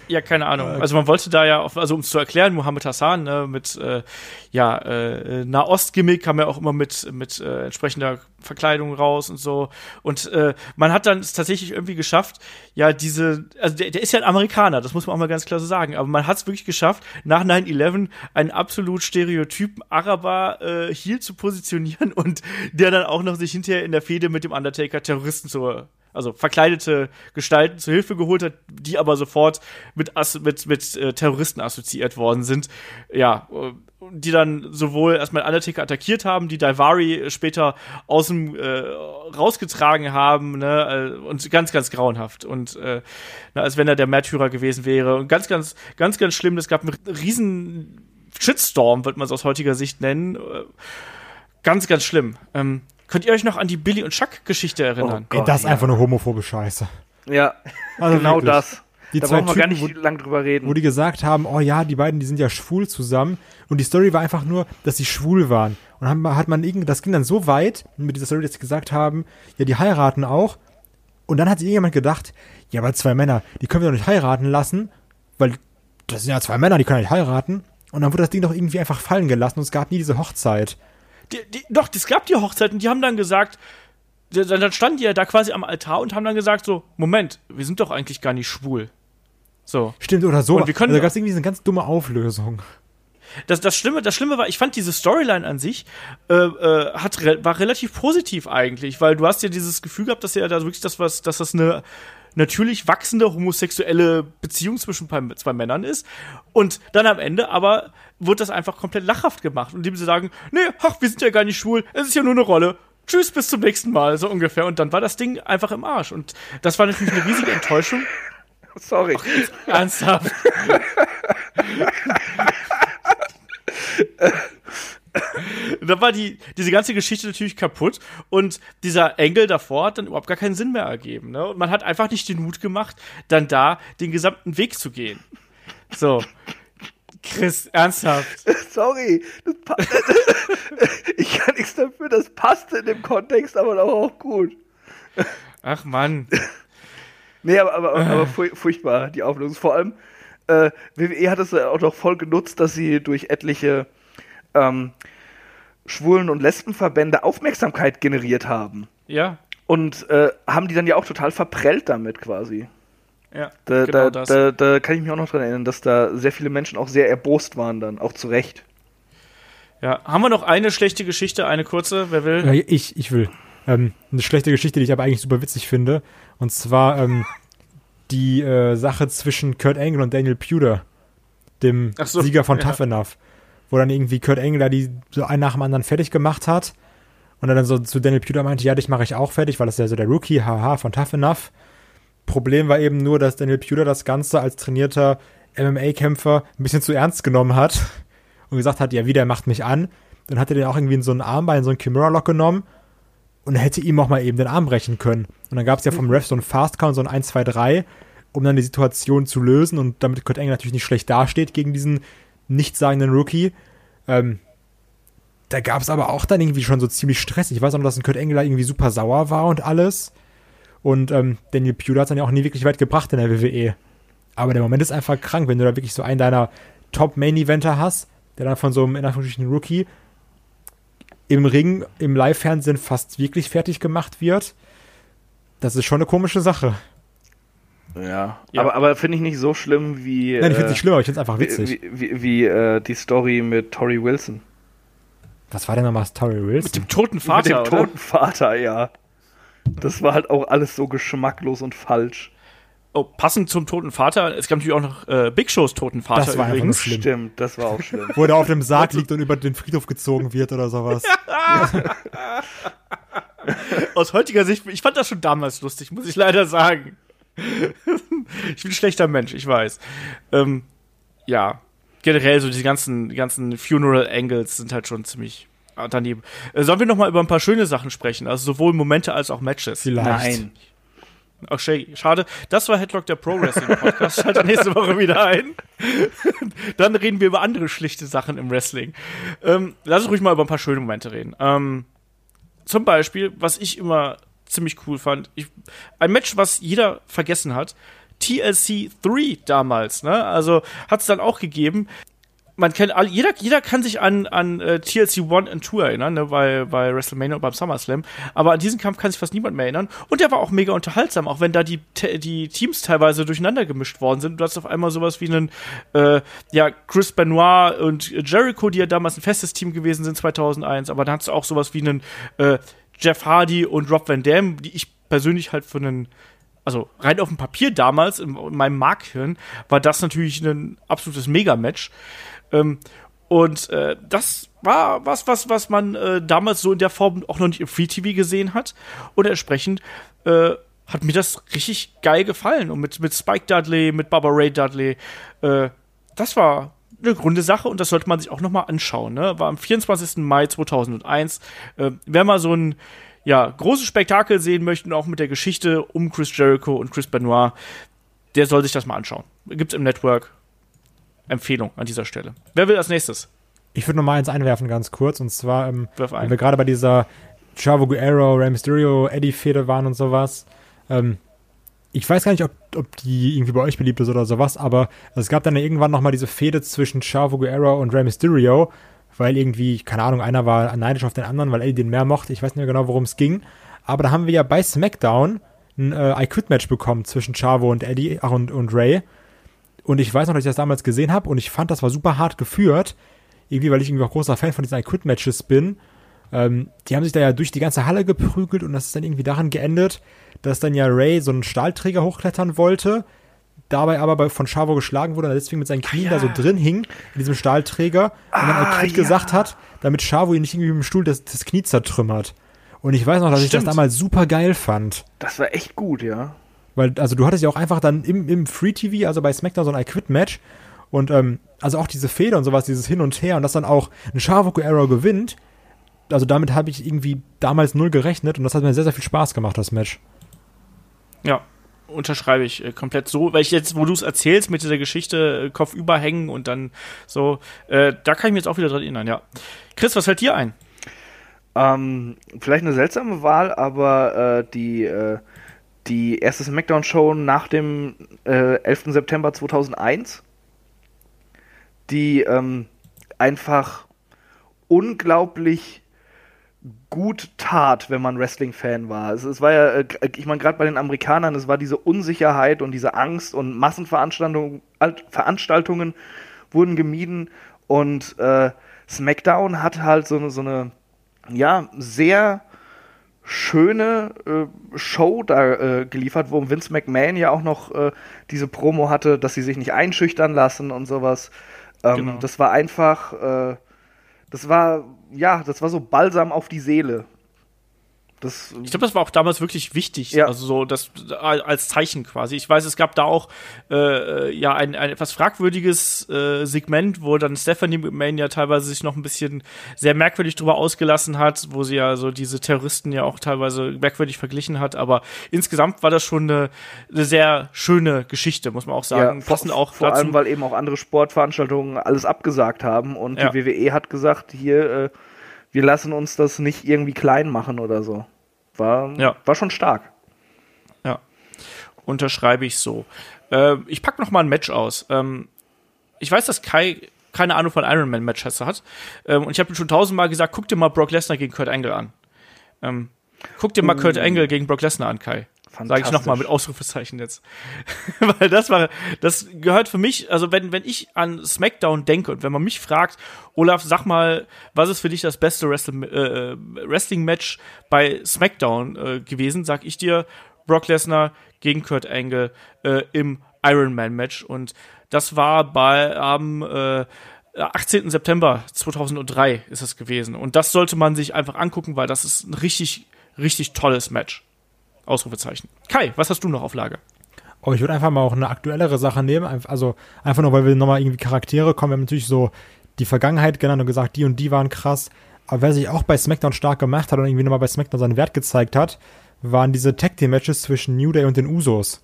Ja, keine Ahnung. Also man wollte da ja, auf, also um es zu erklären, Mohammed Hassan ne, mit äh, ja äh, Nahost-Gimmick kam ja auch immer mit mit äh, entsprechender Verkleidung raus und so. Und äh, man hat dann es tatsächlich irgendwie geschafft, ja diese, also der, der ist ja ein Amerikaner, das muss man auch mal ganz klar so sagen. Aber man hat es wirklich geschafft, nach 9/11 einen absolut stereotypen Araber äh, hier zu positionieren und der dann auch noch sich hinterher in der Fehde mit dem Undertaker Terroristen zu also verkleidete Gestalten zur Hilfe geholt hat, die aber sofort mit, mit, mit äh, Terroristen assoziiert worden sind. Ja, äh, die dann sowohl erstmal Undertaker attackiert haben, die Daivari später aus dem äh, rausgetragen haben, ne, äh, und ganz, ganz grauenhaft. Und äh, na, als wenn er der Märtyrer gewesen wäre. Und ganz, ganz, ganz, ganz schlimm, es gab einen riesen Shitstorm, wird man es aus heutiger Sicht nennen. Äh, ganz, ganz schlimm. Ähm, Könnt ihr euch noch an die Billy und Chuck-Geschichte erinnern? Ey, das ist einfach eine homophobe Scheiße. Ja, Also genau wirklich. das. Die da zwei brauchen wir gar Typen, nicht lang drüber reden. wo die gesagt haben, oh ja, die beiden, die sind ja schwul zusammen. Und die Story war einfach nur, dass sie schwul waren. Und haben, hat man irgendwie, das ging dann so weit mit dieser Story, dass sie gesagt haben, ja, die heiraten auch. Und dann hat sich irgendjemand gedacht, ja, aber zwei Männer, die können wir doch nicht heiraten lassen, weil das sind ja zwei Männer, die können nicht heiraten. Und dann wurde das Ding doch irgendwie einfach fallen gelassen und es gab nie diese Hochzeit. Die, die, doch, es gab die Hochzeiten, die haben dann gesagt, dann dann standen die ja da quasi am Altar und haben dann gesagt so, Moment, wir sind doch eigentlich gar nicht schwul. So. Stimmt, oder so. Und wir können- also da gab es irgendwie so eine ganz dumme Auflösung. Das, das Schlimme, das Schlimme war, ich fand diese Storyline an sich äh, äh, hat war relativ positiv eigentlich, weil du hast ja dieses Gefühl gehabt, dass ja da wirklich das was, dass das eine natürlich wachsende homosexuelle Beziehung zwischen zwei Männern ist und dann am Ende aber wird das einfach komplett lachhaft gemacht, indem sie sagen, nee, ach, wir sind ja gar nicht schwul, es ist ja nur eine Rolle. Tschüss, bis zum nächsten Mal, so ungefähr. Und dann war das Ding einfach im Arsch. Und das war natürlich eine riesige Enttäuschung. Sorry. Ernsthaft. da war die, diese ganze Geschichte natürlich kaputt und dieser Engel davor hat dann überhaupt gar keinen Sinn mehr ergeben. Ne? Und man hat einfach nicht den Mut gemacht, dann da den gesamten Weg zu gehen. So. Chris, ernsthaft. Sorry. Ich kann nichts dafür, das passt in dem Kontext, aber doch auch gut. Ach Mann. Nee, aber, aber, aber furch- furchtbar, die Auflösung. Vor allem, äh, WWE hat es auch noch voll genutzt, dass sie durch etliche ähm, Schwulen- und Lesbenverbände Aufmerksamkeit generiert haben. Ja, Und äh, haben die dann ja auch total verprellt damit quasi. ja. Da, genau da, das. da, da kann ich mich auch noch dran erinnern, dass da sehr viele Menschen auch sehr erbost waren dann, auch zu Recht. ja. Haben wir noch eine schlechte Geschichte, eine kurze? Wer will? Ja, ich, ich will. Ähm, eine schlechte Geschichte, die ich aber eigentlich super witzig finde. Und zwar ähm, die äh, Sache zwischen Kurt Angle und Daniel Puder, dem so, Sieger von ja. Tough Enough. Wo dann irgendwie Kurt Angle da die so einen nach dem anderen fertig gemacht hat. Und er dann so zu Daniel Puder meinte, ja, dich mache ich auch fertig, weil das ist ja so der Rookie, haha, von Tough Enough. Problem war eben nur, dass Daniel Puder das Ganze als trainierter MMA-Kämpfer ein bisschen zu ernst genommen hat und gesagt hat, ja, wie, der macht mich an. Dann hat er den auch irgendwie in so ein Armbein, so ein Kimura-Lock genommen und hätte ihm auch mal eben den Arm brechen können. Und dann gab es ja vom Ref so ein Fast Count, so ein 1, 2, 3, um dann die Situation zu lösen und damit Kurt Angle natürlich nicht schlecht dasteht gegen diesen nichtssagenden Rookie. Ähm, da gab es aber auch dann irgendwie schon so ziemlich Stress. Ich weiß auch noch, dass ein Kurt da irgendwie super sauer war und alles. Und ähm, Daniel Puder hat dann ja auch nie wirklich weit gebracht in der WWE. Aber der Moment ist einfach krank, wenn du da wirklich so einen deiner Top-Main-Eventer hast, der dann von so einem in Anführungsstrichen Rookie im Ring, im Live-Fernsehen fast wirklich fertig gemacht wird. Das ist schon eine komische Sache. Ja. Ja. Aber, aber finde ich nicht so schlimm wie. Nein, ich finde es äh, nicht schlimm, aber ich finde es einfach witzig. Wie, wie, wie äh, die Story mit Tori Wilson. Was war denn nochmal Story Wilson? Mit dem toten Vater, mit dem oder? toten Vater, ja. Das war halt auch alles so geschmacklos und falsch. Oh, passend zum toten Vater, es gab natürlich auch noch äh, Big Shows toten Vater Das war übrigens. Schlimm. Stimmt, das war auch schlimm. Wo er auf dem Sarg liegt und über den Friedhof gezogen wird oder sowas. Aus heutiger Sicht, ich fand das schon damals lustig, muss ich leider sagen. ich bin ein schlechter Mensch, ich weiß. Ähm, ja, generell so diese ganzen, die ganzen Funeral Angles sind halt schon ziemlich daneben. Äh, sollen wir noch mal über ein paar schöne Sachen sprechen? Also sowohl Momente als auch Matches. Vielleicht. Nein. Ach, schade. schade. Das war Headlock der Pro Wrestling Podcast. Schaltet nächste Woche wieder ein. Dann reden wir über andere schlichte Sachen im Wrestling. Ähm, lass uns ruhig mal über ein paar schöne Momente reden. Ähm, zum Beispiel, was ich immer ziemlich cool fand, ich, ein Match, was jeder vergessen hat, TLC 3 damals, ne? Also hat es dann auch gegeben man kennt alle, jeder, jeder kann sich an, an äh, TLC 1 und 2 erinnern, ne, bei, bei WrestleMania und beim SummerSlam. Aber an diesen Kampf kann sich fast niemand mehr erinnern. Und der war auch mega unterhaltsam, auch wenn da die, die Teams teilweise durcheinander gemischt worden sind. Du hast auf einmal sowas wie einen, äh, ja, Chris Benoit und Jericho, die ja damals ein festes Team gewesen sind 2001. Aber dann hast du auch sowas wie einen äh, Jeff Hardy und Rob Van Dam, die ich persönlich halt für einen also rein auf dem Papier damals, in, in meinem Markhirn, war das natürlich ein absolutes Mega-Match. Ähm, und äh, das war was, was, was man äh, damals so in der Form auch noch nicht im Free TV gesehen hat. Und entsprechend äh, hat mir das richtig geil gefallen. Und mit, mit Spike Dudley, mit Barbara Ray Dudley, äh, das war eine runde Sache und das sollte man sich auch nochmal anschauen. Ne? War am 24. Mai 2001. Äh, wer mal so ein ja, großes Spektakel sehen möchte auch mit der Geschichte um Chris Jericho und Chris Benoit, der soll sich das mal anschauen. Gibt's im Network Empfehlung an dieser Stelle. Wer will als nächstes? Ich würde noch mal eins einwerfen, ganz kurz. Und zwar, ähm, wenn wir gerade bei dieser Chavo Guerrero, Rey Mysterio, Eddie-Fehde waren und sowas. Ähm, ich weiß gar nicht, ob, ob die irgendwie bei euch beliebt ist oder sowas, aber es gab dann irgendwann noch mal diese Fehde zwischen Chavo Guerrero und Rey Mysterio, weil irgendwie, keine Ahnung, einer war neidisch auf den anderen, weil Eddie den mehr mochte. Ich weiß nicht mehr genau, worum es ging. Aber da haben wir ja bei SmackDown ein äh, I Quit Match bekommen zwischen Chavo und Eddie ach, und, und Ray. Und ich weiß noch, dass ich das damals gesehen habe und ich fand, das war super hart geführt. Irgendwie, weil ich irgendwie auch großer Fan von diesen I-Quit-Matches bin. Ähm, die haben sich da ja durch die ganze Halle geprügelt und das ist dann irgendwie daran geendet, dass dann ja Ray so einen Stahlträger hochklettern wollte, dabei aber bei, von Chavo geschlagen wurde und deswegen mit seinen Knien ah, ja. da so drin hing, in diesem Stahlträger, und ah, dann I-Quit ja. gesagt hat, damit Chavo ihn nicht irgendwie mit dem Stuhl das, das Knie zertrümmert. Und ich weiß noch, dass Stimmt. ich das damals super geil fand. Das war echt gut, ja. Weil, also du hattest ja auch einfach dann im, im Free TV, also bei SmackDown, so ein I-Quit-Match. Und ähm, also auch diese Fehler und sowas, dieses Hin und Her und dass dann auch ein Shavoko Arrow gewinnt. Also damit habe ich irgendwie damals null gerechnet und das hat mir sehr, sehr viel Spaß gemacht, das Match. Ja, unterschreibe ich äh, komplett so, weil ich jetzt, wo du es erzählst, mit dieser Geschichte äh, Kopf überhängen und dann so, äh, da kann ich mir jetzt auch wieder dran erinnern, ja. Chris, was fällt dir ein? Ähm, vielleicht eine seltsame Wahl, aber äh, die äh, die erste Smackdown-Show nach dem äh, 11. September 2001, die ähm, einfach unglaublich gut tat, wenn man Wrestling-Fan war. Es, es, war ja, äh, ich meine, gerade bei den Amerikanern, es war diese Unsicherheit und diese Angst und Massenveranstaltungen Veranstaltungen wurden gemieden und äh, SmackDown hat halt so eine, so eine ja, sehr schöne äh, Show da äh, geliefert, wo Vince McMahon ja auch noch äh, diese Promo hatte, dass sie sich nicht einschüchtern lassen und sowas. Ähm, genau. Das war einfach, äh, das war, ja, das war so Balsam auf die Seele. Das, ich glaube, das war auch damals wirklich wichtig, ja. also so das als Zeichen quasi. Ich weiß, es gab da auch äh, äh, ja ein, ein etwas fragwürdiges äh, Segment, wo dann Stephanie McMahon ja teilweise sich noch ein bisschen sehr merkwürdig drüber ausgelassen hat, wo sie ja so diese Terroristen ja auch teilweise merkwürdig verglichen hat. Aber insgesamt war das schon eine, eine sehr schöne Geschichte, muss man auch sagen. Ja, Passend auch vor dazu. allem, weil eben auch andere Sportveranstaltungen alles abgesagt haben und ja. die WWE hat gesagt, hier äh, wir lassen uns das nicht irgendwie klein machen oder so. War, ja. war schon stark. Ja. Unterschreibe ich so. Äh, ich packe noch mal ein Match aus. Ähm, ich weiß, dass Kai keine Ahnung von Iron Man Matches hat. Ähm, und ich habe ihm schon tausendmal gesagt, guck dir mal Brock Lesnar gegen Kurt Angle an. Ähm, guck dir mal uh. Kurt Angle gegen Brock Lesnar an, Kai. Sage ich nochmal mit Ausrufezeichen jetzt. Weil das war, das gehört für mich, also wenn, wenn ich an SmackDown denke und wenn man mich fragt, Olaf, sag mal, was ist für dich das beste Wrestling, äh, Wrestling-Match bei SmackDown äh, gewesen, sag ich dir Brock Lesnar gegen Kurt Angle äh, im Iron Man Match und das war bei am äh, 18. September 2003 ist es gewesen und das sollte man sich einfach angucken, weil das ist ein richtig richtig tolles Match. Ausrufezeichen. Kai, was hast du noch auf Lager? Oh, ich würde einfach mal auch eine aktuellere Sache nehmen. Also einfach nur, weil wir nochmal irgendwie Charaktere kommen. Wir haben natürlich so die Vergangenheit genannt und gesagt, die und die waren krass. Aber wer sich auch bei SmackDown stark gemacht hat und irgendwie nochmal bei SmackDown seinen Wert gezeigt hat, waren diese Tag Team Matches zwischen New Day und den Usos,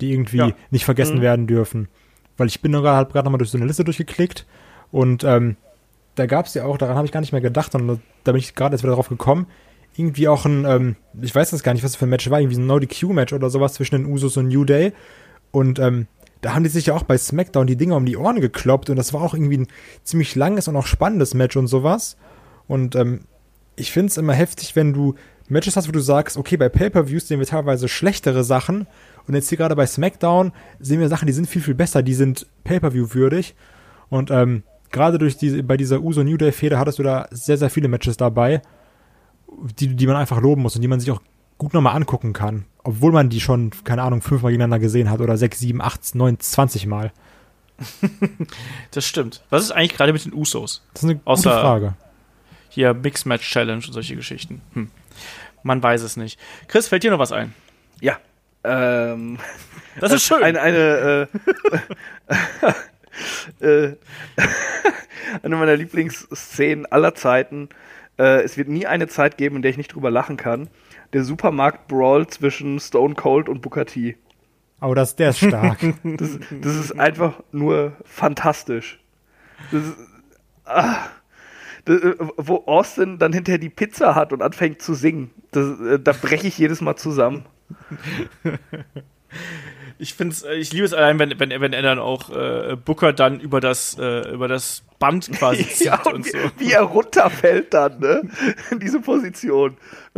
die irgendwie ja. nicht vergessen mhm. werden dürfen. Weil ich bin gerade halt gerade nochmal durch so eine Liste durchgeklickt und ähm, da gab es ja auch, daran habe ich gar nicht mehr gedacht, und da bin ich gerade jetzt wieder drauf gekommen, irgendwie auch ein, ähm, ich weiß das gar nicht, was das für ein Match war, irgendwie ein No-DQ-Match oder sowas zwischen den Usos und New Day. Und ähm, da haben die sich ja auch bei SmackDown die Dinger um die Ohren gekloppt und das war auch irgendwie ein ziemlich langes und auch spannendes Match und sowas. Und ähm, ich finde es immer heftig, wenn du Matches hast, wo du sagst, okay, bei Pay-Per-Views sehen wir teilweise schlechtere Sachen und jetzt hier gerade bei SmackDown sehen wir Sachen, die sind viel, viel besser, die sind Pay-Per-View würdig. Und ähm, gerade durch diese, bei dieser Uso New Day Fehde hattest du da sehr, sehr viele Matches dabei, die, die man einfach loben muss und die man sich auch gut nochmal angucken kann. Obwohl man die schon, keine Ahnung, fünfmal gegeneinander gesehen hat oder sechs, sieben, acht, neun, zwanzig Mal. das stimmt. Was ist eigentlich gerade mit den Usos? Das ist eine Außer gute Frage. Hier Mix Match Challenge und solche Geschichten. Hm. Man weiß es nicht. Chris, fällt dir noch was ein? Ja. Ähm, Das ist schön. Eine, eine, äh, äh, eine meiner Lieblingsszenen aller Zeiten. Äh, es wird nie eine Zeit geben, in der ich nicht drüber lachen kann. Der Supermarkt-Brawl zwischen Stone Cold und Booker T. Aber das, der ist stark. Das, das ist einfach nur fantastisch. Das ist, ah, das, äh, wo Austin dann hinterher die Pizza hat und anfängt zu singen. Äh, da breche ich jedes Mal zusammen. Ich find's, äh, ich liebe es allein, wenn, wenn, wenn er dann auch äh, Booker dann über das, äh, über das Band quasi zieht ja, und und wie, so. wie er runterfällt dann, ne? In diese Position.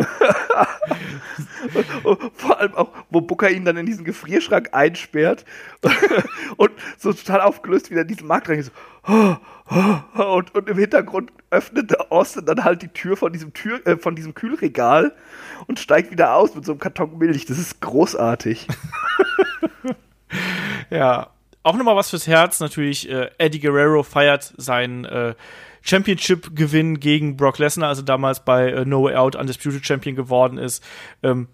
Vor allem auch, wo Booker ihn dann in diesen Gefrierschrank einsperrt und so total aufgelöst wieder in diesen Markt rein. So, und, und im Hintergrund öffnet Austin dann halt die Tür von diesem Tür, äh, von diesem Kühlregal und steigt wieder aus mit so einem Karton Milch. Das ist großartig. Ja, auch nochmal was fürs Herz. Natürlich, äh, Eddie Guerrero feiert seinen äh, Championship-Gewinn gegen Brock Lesnar, also damals bei äh, No Way Out Undisputed Champion geworden ist. Ähm,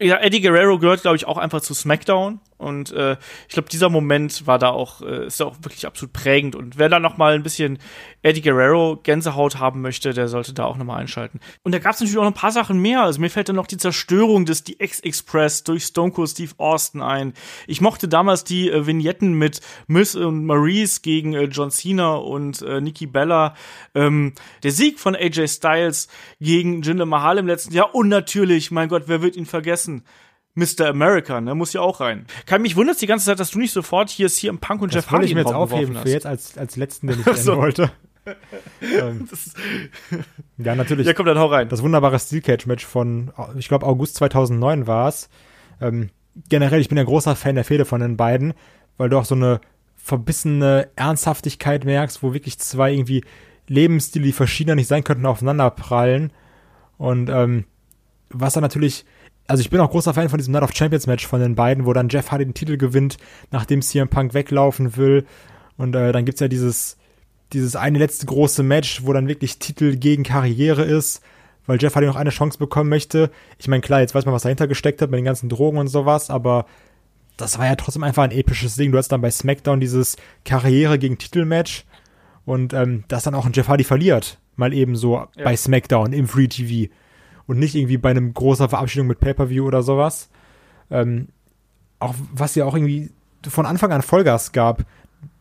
ja, Eddie Guerrero gehört, glaube ich, auch einfach zu SmackDown. Und äh, ich glaube, dieser Moment war da auch, äh, ist da auch wirklich absolut prägend. Und wer da noch mal ein bisschen Eddie Guerrero Gänsehaut haben möchte, der sollte da auch noch mal einschalten. Und da gab es natürlich auch noch ein paar Sachen mehr. Also mir fällt dann noch die Zerstörung des DX Express durch Stone Cold Steve Austin ein. Ich mochte damals die äh, Vignetten mit Miss und Maurice gegen äh, John Cena und äh, Nikki Bella. Ähm, der Sieg von AJ Styles gegen Jinder Mahal im letzten Jahr. Und natürlich, mein Gott, wer wird ihn vergessen? Mr. America, ne, muss ja auch rein. Kann mich wundert die ganze Zeit, dass du nicht sofort hier CM Punk und Das Jeff Hardy ich mir jetzt aufheben für jetzt als, als letzten, den ich nennen so. wollte. ähm, ja, natürlich. Ja, komm, dann hau rein. das wunderbare Steel Cage Match von, ich glaube, August 2009 war es. Ähm, generell, ich bin ja großer Fan der Fehde von den beiden, weil du auch so eine verbissene Ernsthaftigkeit merkst, wo wirklich zwei irgendwie Lebensstile, die verschiedener nicht sein könnten, aufeinander prallen. Und ähm, was dann natürlich, also ich bin auch großer Fan von diesem Night of Champions Match von den beiden, wo dann Jeff Hardy den Titel gewinnt, nachdem CM Punk weglaufen will. Und äh, dann gibt's ja dieses, dieses eine letzte große Match, wo dann wirklich Titel gegen Karriere ist, weil Jeff Hardy noch eine Chance bekommen möchte. Ich meine, klar, jetzt weiß man, was dahinter gesteckt hat mit den ganzen Drogen und sowas, aber das war ja trotzdem einfach ein episches Ding. Du hast dann bei SmackDown dieses Karriere gegen Titel-Match und ähm, das dann auch ein Jeff Hardy verliert. Mal eben so bei SmackDown im Free TV und nicht irgendwie bei einem großer Verabschiedung mit Pay-Per-View oder sowas. Ähm, auch was ja auch irgendwie von Anfang an Vollgas gab.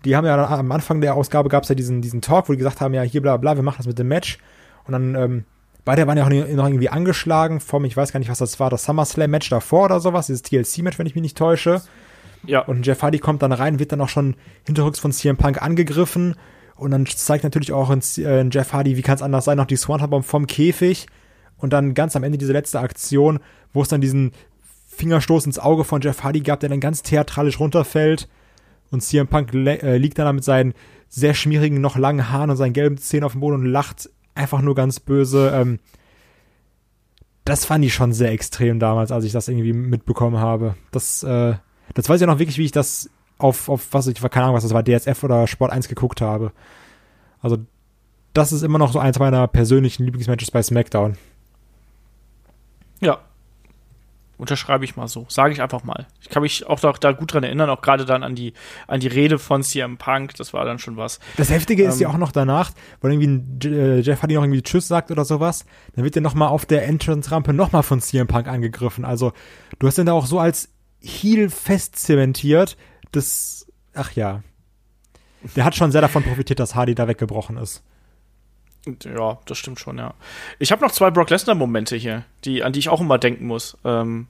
Die haben ja am Anfang der Ausgabe gab es ja diesen, diesen Talk, wo die gesagt haben, ja, hier bla bla, wir machen das mit dem Match. Und dann, ähm, beide waren ja auch noch irgendwie angeschlagen vom, ich weiß gar nicht, was das war, das SummerSlam-Match davor oder sowas, dieses TLC-Match, wenn ich mich nicht täusche. Ja. Und Jeff Hardy kommt dann rein, wird dann auch schon hinterrücks von CM Punk angegriffen. Und dann zeigt natürlich auch in, äh, in Jeff Hardy, wie kann es anders sein, noch die Swanton-Bomb vom Käfig. Und dann ganz am Ende diese letzte Aktion, wo es dann diesen Fingerstoß ins Auge von Jeff Hardy gab, der dann ganz theatralisch runterfällt. Und CM Punk äh, liegt dann da mit seinen sehr schmierigen, noch langen Haaren und seinen gelben Zähnen auf dem Boden und lacht einfach nur ganz böse. Ähm, das fand ich schon sehr extrem damals, als ich das irgendwie mitbekommen habe. Das, äh, das weiß ich noch wirklich, wie ich das auf, auf was ich, keine Ahnung, was das war, DSF oder Sport 1 geguckt habe. Also, das ist immer noch so eins meiner persönlichen Lieblingsmatches bei SmackDown. Ja. Unterschreibe ich mal so. Sage ich einfach mal. Ich kann mich auch da, da gut dran erinnern, auch gerade dann an die, an die Rede von CM Punk. Das war dann schon was. Das Heftige ist Ähm, ja auch noch danach, weil irgendwie äh, Jeff Hardy noch irgendwie Tschüss sagt oder sowas, dann wird er noch mal auf der Entrance-Rampe noch mal von CM Punk angegriffen. Also, du hast den da auch so als Heel festzementiert, das, ach ja. Der hat schon sehr davon profitiert, dass Hardy da weggebrochen ist. Ja, das stimmt schon, ja. Ich habe noch zwei Brock Lesnar-Momente hier, die, an die ich auch immer denken muss. Ähm,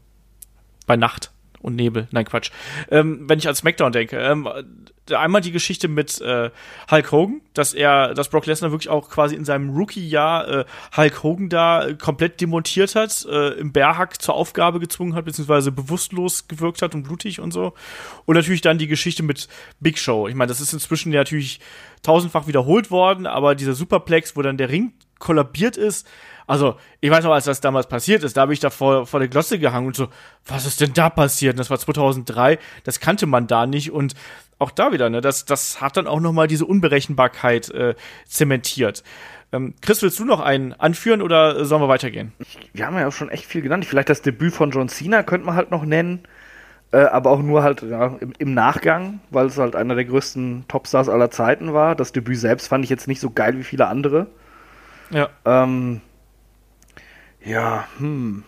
bei Nacht. und Nebel. Nein, Quatsch. Ähm, wenn ich an SmackDown denke. Ähm, einmal die Geschichte mit äh, Hulk Hogan, dass er, dass Brock Lesnar wirklich auch quasi in seinem Rookie-Jahr äh, Hulk Hogan da äh, komplett demontiert hat, äh, im Bärhack zur Aufgabe gezwungen hat, beziehungsweise bewusstlos gewirkt hat und blutig und so. Und natürlich dann die Geschichte mit Big Show. Ich meine, das ist inzwischen natürlich tausendfach wiederholt worden, aber dieser Superplex, wo dann der Ring kollabiert ist, also, ich weiß noch, als das damals passiert ist, da habe ich da vor, vor der Glotze gehangen und so, was ist denn da passiert? Und das war 2003, das kannte man da nicht und auch da wieder, ne, das, das hat dann auch nochmal diese Unberechenbarkeit äh, zementiert. Ähm, Chris, willst du noch einen anführen oder sollen wir weitergehen? Wir haben ja auch schon echt viel genannt. Vielleicht das Debüt von John Cena könnte man halt noch nennen. Äh, aber auch nur halt ja, im, im, Nachgang, weil es halt einer der größten Topstars aller Zeiten war. Das Debüt selbst fand ich jetzt nicht so geil wie viele andere. Ja. Ähm, ja, hm.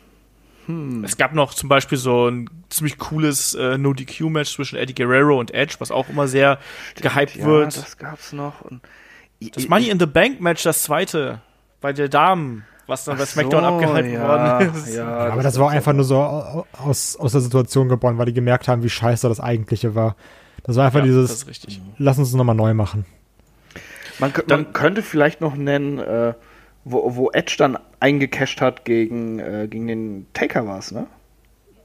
Hm. Es gab noch zum Beispiel so ein ziemlich cooles äh, No-DQ-Match zwischen Eddie Guerrero und Edge, was auch immer sehr Stimmt, gehypt ja, wird. das gab's noch. Und das Money in the Bank-Match, das zweite, bei der Damen, was dann bei SmackDown so, abgehalten ja, worden ist. Ja, aber das, das war einfach nur so aus, aus der Situation geboren, weil die gemerkt haben, wie scheiße das eigentliche war. Das war einfach ja, dieses, lass uns es nochmal neu machen. Man, man könnte vielleicht noch nennen, äh, wo, wo Edge dann eingecasht hat gegen, äh, gegen den Taker war es, ne?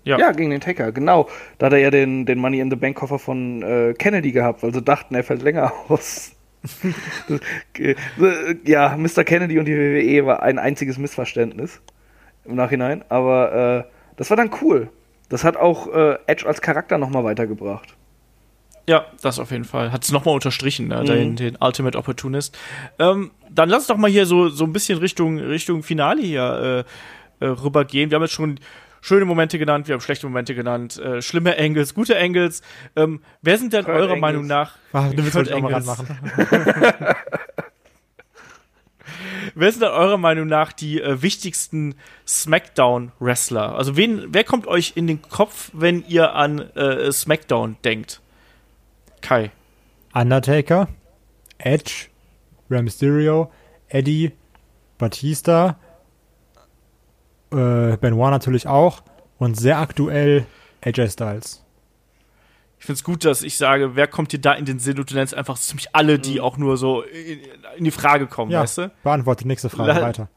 Ja. ja, gegen den Taker, genau. Da hat er ja den, den Money in the Bank Koffer von äh, Kennedy gehabt, weil sie dachten, er fällt länger aus. ja, Mr. Kennedy und die WWE war ein einziges Missverständnis im Nachhinein, aber äh, das war dann cool. Das hat auch äh, Edge als Charakter nochmal weitergebracht. Ja, das auf jeden Fall. Hat es nochmal unterstrichen, ne? Mhm. den, den Ultimate Opportunist. Ähm, dann lass doch mal hier so, so ein bisschen Richtung, Richtung Finale hier äh, äh, rübergehen. Wir haben jetzt schon schöne Momente genannt, wir haben schlechte Momente genannt, äh, schlimme Angles, gute Angles. Ähm, wer sind denn Kurt eurer Angles. Meinung nach? Ach, du willst auch mal ranmachen. wer sind denn eurer Meinung nach die äh, wichtigsten SmackDown-Wrestler? Also wen, wer kommt euch in den Kopf, wenn ihr an äh, SmackDown denkt? Kai. Undertaker, Edge, Rey Mysterio, Eddie, Batista, äh, Benoit natürlich auch und sehr aktuell AJ Styles. Ich finde es gut, dass ich sage, wer kommt dir da in den Sinn und du nennst einfach ziemlich alle, die mhm. auch nur so in, in, die Frage kommen, ja, weißt du? Beantworte nächste Frage La weiter.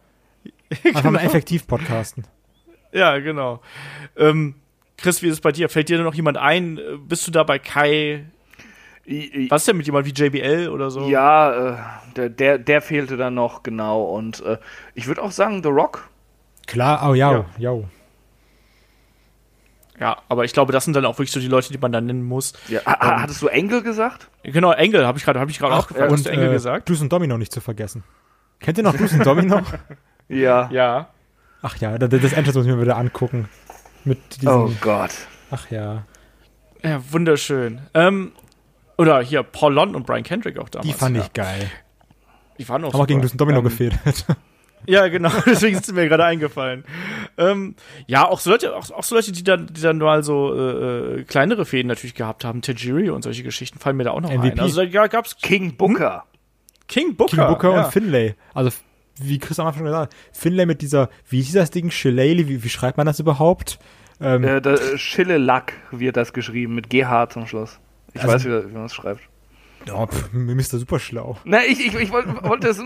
Einfach genau. mal effektiv podcasten. Ja, genau. Ähm, Chris, wie ist es bei dir? Fällt dir noch jemand ein? Bist du da bei Kai? Was ist denn mit jemand wie JBL oder so? Ja, äh, der, der, der, fehlte dann noch, genau. Und äh, ich würde auch sagen, The Rock. Klar, oh ja, ja. Ja, aber ich glaube, das sind dann auch wirklich so die Leute, die man dann nennen muss. Ja, ähm, hattest du Engel gesagt? Genau, Engel habe ich gerade hab ich gerade auch gefragt. Und Engel äh, gesagt. Duce und Domino nicht zu vergessen. Kennt ihr noch Duce und Domino? ja. Ja. Ach ja, das, das Entrance muss ich mir wieder angucken. Mit diesem, oh Gott. Ach ja. Ja, wunderschön. Ähm, oder hier Paul Lond und Brian Kendrick auch damals. Die fand ja. ich geil. Die waren auch Haben auch gegen Lucian Domino ähm, gefehlt. Ja, genau, deswegen ist es mir gerade eingefallen. Ähm, ja, auch so Leute, auch, auch so Leute, die dann, die dann mal so äh, äh kleinere Fäden natürlich gehabt haben, Tajiri und solche Geschichten fallen mir da auch noch MVP. ein. Also da gab's King Booker. King Booker. King Booker ja. und Finlay. Also wie Chris am Anfang gesagt hat, Finlay mit dieser, wie hieß das Ding, Shillelagh, wie, wie schreibt man das überhaupt? Ähm, äh, äh Schillelack wird das geschrieben, mit GH zum Schluss. Ich also, weiß, wie, wie man es schreibt. Ja, pff, mir ist da super schlau. Na, ich, ich, ich wollte, wollte das.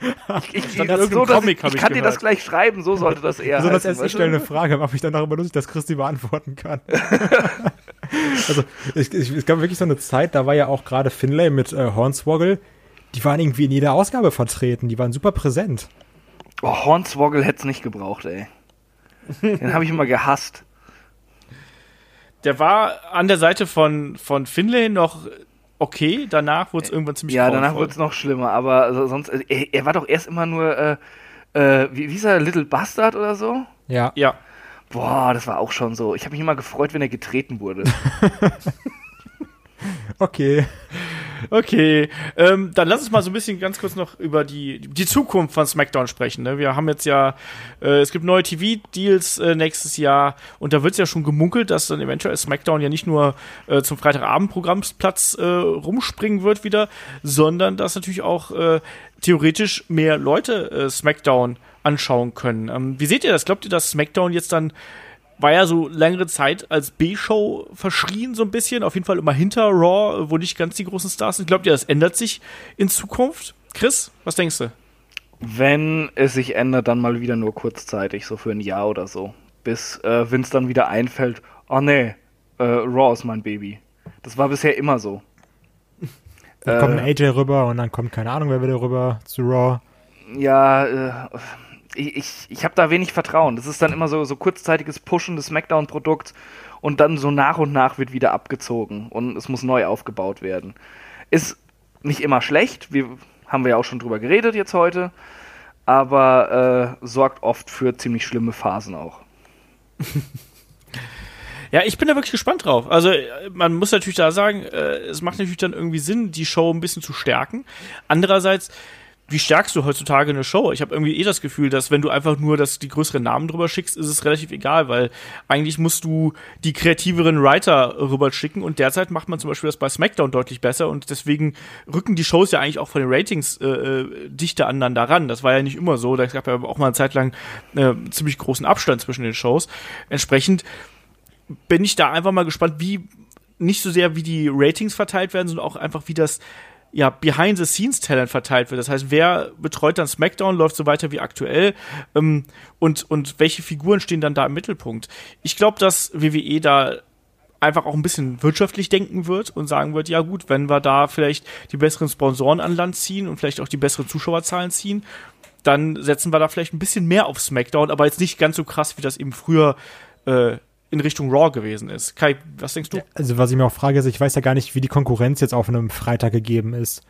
Ich, ich, ich, so, Comic, ich, ich kann dir das gleich schreiben, so sollte das eher. Besonders erst ich stelle eine Frage, aber ich dann darüber lustig, dass Christi beantworten kann. also, ich, ich, es gab wirklich so eine Zeit, da war ja auch gerade Finlay mit äh, Hornswoggle, die waren irgendwie in jeder Ausgabe vertreten, die waren super präsent. Oh, Hornswoggle hätte es nicht gebraucht, ey. Den habe ich immer gehasst der war an der Seite von, von Finlay noch okay, danach wurde es irgendwann ziemlich Ja, danach wurde es noch schlimmer, aber sonst, äh, er, er, war doch erst immer nur, äh, äh, wie, wie ist er, Little Bastard oder so? Ja. Ja. Boah, das war auch schon so. Ich habe mich immer gefreut, wenn er getreten wurde. okay. Okay, ähm, dann lass uns mal so ein bisschen ganz kurz noch über die, die Zukunft von SmackDown sprechen. Ne? Wir haben jetzt ja, äh, es gibt neue TV-Deals äh, nächstes Jahr und da wird es ja schon gemunkelt, dass dann eventuell SmackDown ja nicht nur äh, zum Freitagabend-Programmsplatz äh, rumspringen wird wieder, sondern dass natürlich auch äh, theoretisch mehr Leute äh, SmackDown anschauen können. Ähm, wie seht ihr das? Glaubt ihr, dass SmackDown jetzt dann war ja so längere Zeit als B-Show verschrien, so ein bisschen. Auf jeden Fall immer hinter Raw, wo nicht ganz die großen Stars sind. Glaubt ihr, das ändert sich in Zukunft? Chris, was denkst du? Wenn es sich ändert, dann mal wieder nur kurzzeitig, so für ein Jahr oder so. Bis äh, Vince dann wieder einfällt, oh nee, äh, Raw ist mein Baby. Das war bisher immer so. Dann Äh, kommt ein AJ rüber und dann kommt keine Ahnung, wer wieder rüber zu Raw. Ja, äh, ich, ich, ich habe da wenig Vertrauen. Das ist dann immer so, so kurzzeitiges Pushen des Smackdown-Produkts und dann so nach und nach wird wieder abgezogen und es muss neu aufgebaut werden. Ist nicht immer schlecht, wir haben wir ja auch schon drüber geredet jetzt heute, aber äh, sorgt oft für ziemlich schlimme Phasen auch. Ja, ich bin da wirklich gespannt drauf. Also, äh, man muss natürlich da sagen, äh, es macht natürlich dann irgendwie Sinn, die Show ein bisschen zu stärken. Andererseits, wie stärkst du heutzutage eine Show? Ich habe irgendwie eh das Gefühl, dass wenn du einfach nur das, die größeren Namen drüber schickst, ist es relativ egal, weil eigentlich musst du die kreativeren Writer rüber schicken und derzeit macht man zum Beispiel das bei SmackDown deutlich besser und deswegen rücken die Shows ja eigentlich auch von den Ratings äh, äh, dichter aneinander ran. Das war ja nicht immer so. Da gab ja auch mal eine Zeit lang äh, ziemlich großen Abstand zwischen den Shows. Entsprechend bin ich da einfach mal gespannt, wie nicht so sehr wie die Ratings verteilt werden, sondern auch einfach wie das ja Behind-the-Scenes-Talent verteilt wird. Das heißt, wer betreut dann SmackDown, läuft so weiter wie aktuell ähm, und und welche Figuren stehen dann da im Mittelpunkt? Ich glaube, dass WWE da einfach auch ein bisschen wirtschaftlich denken wird und sagen wird, ja gut, wenn wir da vielleicht die besseren Sponsoren an Land ziehen und vielleicht auch die besseren Zuschauerzahlen ziehen, dann setzen wir da vielleicht ein bisschen mehr auf SmackDown, aber jetzt nicht ganz so krass, wie das eben früher äh, in Richtung Raw gewesen ist. Kai, was denkst du? Also was ich mir auch frage, ist, ich weiß ja gar nicht, wie die Konkurrenz jetzt auf einem Freitag gegeben ist.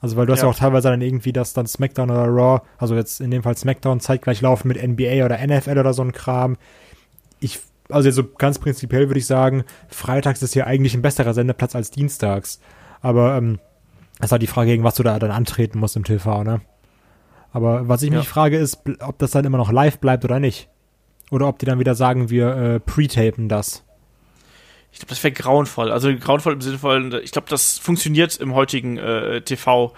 Also weil du hast ja Ja. auch teilweise dann irgendwie, dass dann SmackDown oder Raw, also jetzt in dem Fall SmackDown zeitgleich laufen mit NBA oder NFL oder so ein Kram. Ich, also jetzt so ganz prinzipiell würde ich sagen, freitags ist ja eigentlich ein besserer Sendeplatz als dienstags. Aber ähm, das ist halt die Frage, gegen was du da dann antreten musst im TV, ne? Aber was ich Ja. mich frage, ist, ob das dann immer noch live bleibt oder nicht. Oder ob die dann wieder sagen, wir äh, pre-tapen das. Ich glaube, das wäre grauenvoll. Also grauenvoll im Sinne von, ich glaube, das funktioniert im heutigen äh, TV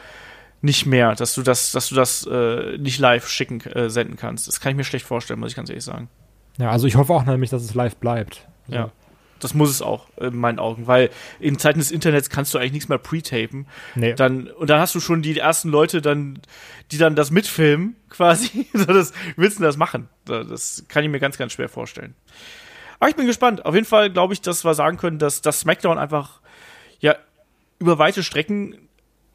nicht mehr, dass du das, dass du das äh, nicht live schicken, äh, senden kannst. Das kann ich mir schlecht vorstellen, muss ich ganz ehrlich sagen. Ja, also ich hoffe auch nämlich, dass es live bleibt. Also, Ja. Das muss es auch, in meinen Augen, weil in Zeiten des Internets kannst du eigentlich nichts mehr pre-tapen. Nee. Dann, und dann hast du schon die ersten Leute dann, die dann das mitfilmen, quasi. so, das, willst du das machen? Das kann ich mir ganz, ganz schwer vorstellen. Aber ich bin gespannt. Auf jeden Fall glaube ich, dass wir sagen können, dass das SmackDown einfach, ja, über weite Strecken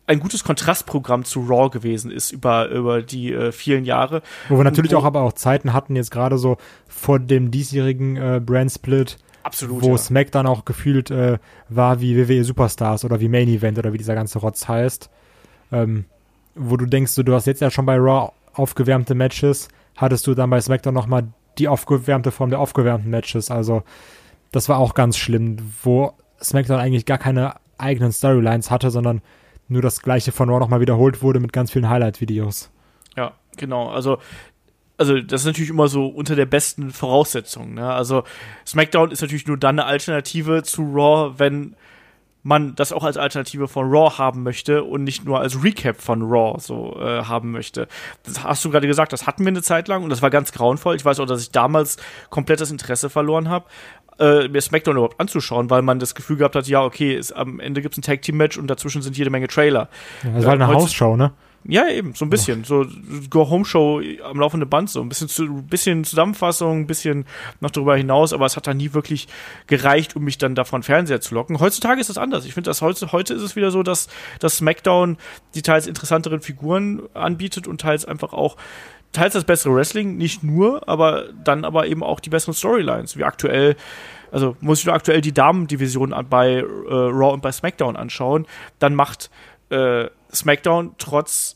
ein gutes Kontrastprogramm zu Raw gewesen ist über, über die äh, vielen Jahre. Wo wir natürlich Wo- auch aber auch Zeiten hatten, jetzt gerade so vor dem diesjährigen äh, Brand-Split, Absolut. wo ja. SmackDown auch gefühlt äh, war wie WWE Superstars oder wie Main Event oder wie dieser ganze Rotz heißt. Ähm, wo du denkst, du, du hast jetzt ja schon bei Raw aufgewärmte Matches, hattest du dann bei SmackDown nochmal die aufgewärmte Form der aufgewärmten Matches. Also das war auch ganz schlimm, wo SmackDown eigentlich gar keine eigenen Storylines hatte, sondern nur das gleiche von Raw nochmal wiederholt wurde mit ganz vielen Highlight-Videos. Ja, genau. Also, also das ist natürlich immer so unter der besten Voraussetzung. Ne? Also SmackDown ist natürlich nur dann eine Alternative zu Raw, wenn man das auch als Alternative von Raw haben möchte und nicht nur als Recap von Raw so äh, haben möchte. Das hast du gerade gesagt, das hatten wir eine Zeit lang und das war ganz grauenvoll. Ich weiß auch, dass ich damals komplett das Interesse verloren habe, äh, mir SmackDown überhaupt anzuschauen, weil man das Gefühl gehabt hat, ja, okay, ist, am Ende gibt's ein Tag Team Match und dazwischen sind jede Menge Trailer. Ja, das war halt eine heutzu- Hausshow, ne? Ja, eben, so ein bisschen. So Go-Home-Show am laufenden Band, so ein bisschen, zu, bisschen Zusammenfassung, ein bisschen noch darüber hinaus, aber es hat dann nie wirklich gereicht, um mich dann davon Fernseher zu locken. Heutzutage ist das anders. Ich finde, dass heute, heute ist es wieder so, dass, dass SmackDown die teils interessanteren Figuren anbietet und teils einfach auch teils das bessere Wrestling, nicht nur, aber dann aber eben auch die besseren Storylines, wie aktuell also muss ich nur aktuell die Damendivision bei äh, Raw und bei SmackDown anschauen, dann macht äh, SmackDown trotz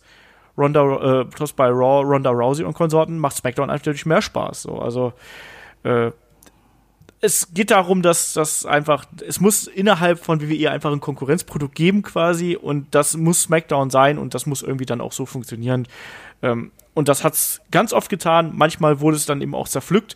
Ronda, äh, trotz bei Raw, Ronda Rousey und Konsorten, macht SmackDown einfach natürlich mehr Spaß. So. Also äh, es geht darum, dass das einfach, es muss innerhalb von WWE einfach ein Konkurrenzprodukt geben quasi und das muss SmackDown sein und das muss irgendwie dann auch so funktionieren. Ähm, und das hat's ganz oft getan. Manchmal wurde es dann eben auch zerpflückt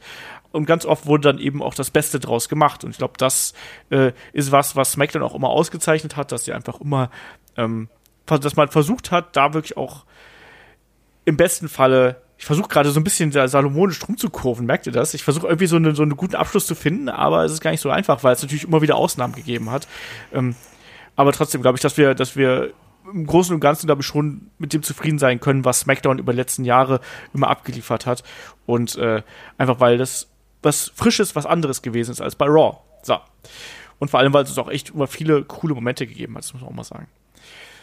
und ganz oft wurde dann eben auch das Beste draus gemacht. Und ich glaube, das äh, ist was, was SmackDown auch immer ausgezeichnet hat, dass sie einfach immer, ähm, dass man versucht hat, da wirklich auch im besten Falle ich versuche gerade so ein bisschen salomonisch rumzukurven, merkt ihr das? Ich versuche irgendwie so, eine, so einen guten Abschluss zu finden, aber es ist gar nicht so einfach, weil es natürlich immer wieder Ausnahmen gegeben hat. Ähm, aber trotzdem glaube ich, dass wir, dass wir im Großen und Ganzen, glaube ich, schon mit dem zufrieden sein können, was SmackDown über die letzten Jahre immer abgeliefert hat. Und äh, einfach weil das was Frisches, was anderes gewesen ist als bei Raw. So. Und vor allem, weil es auch echt immer viele coole Momente gegeben hat, das muss man auch mal sagen.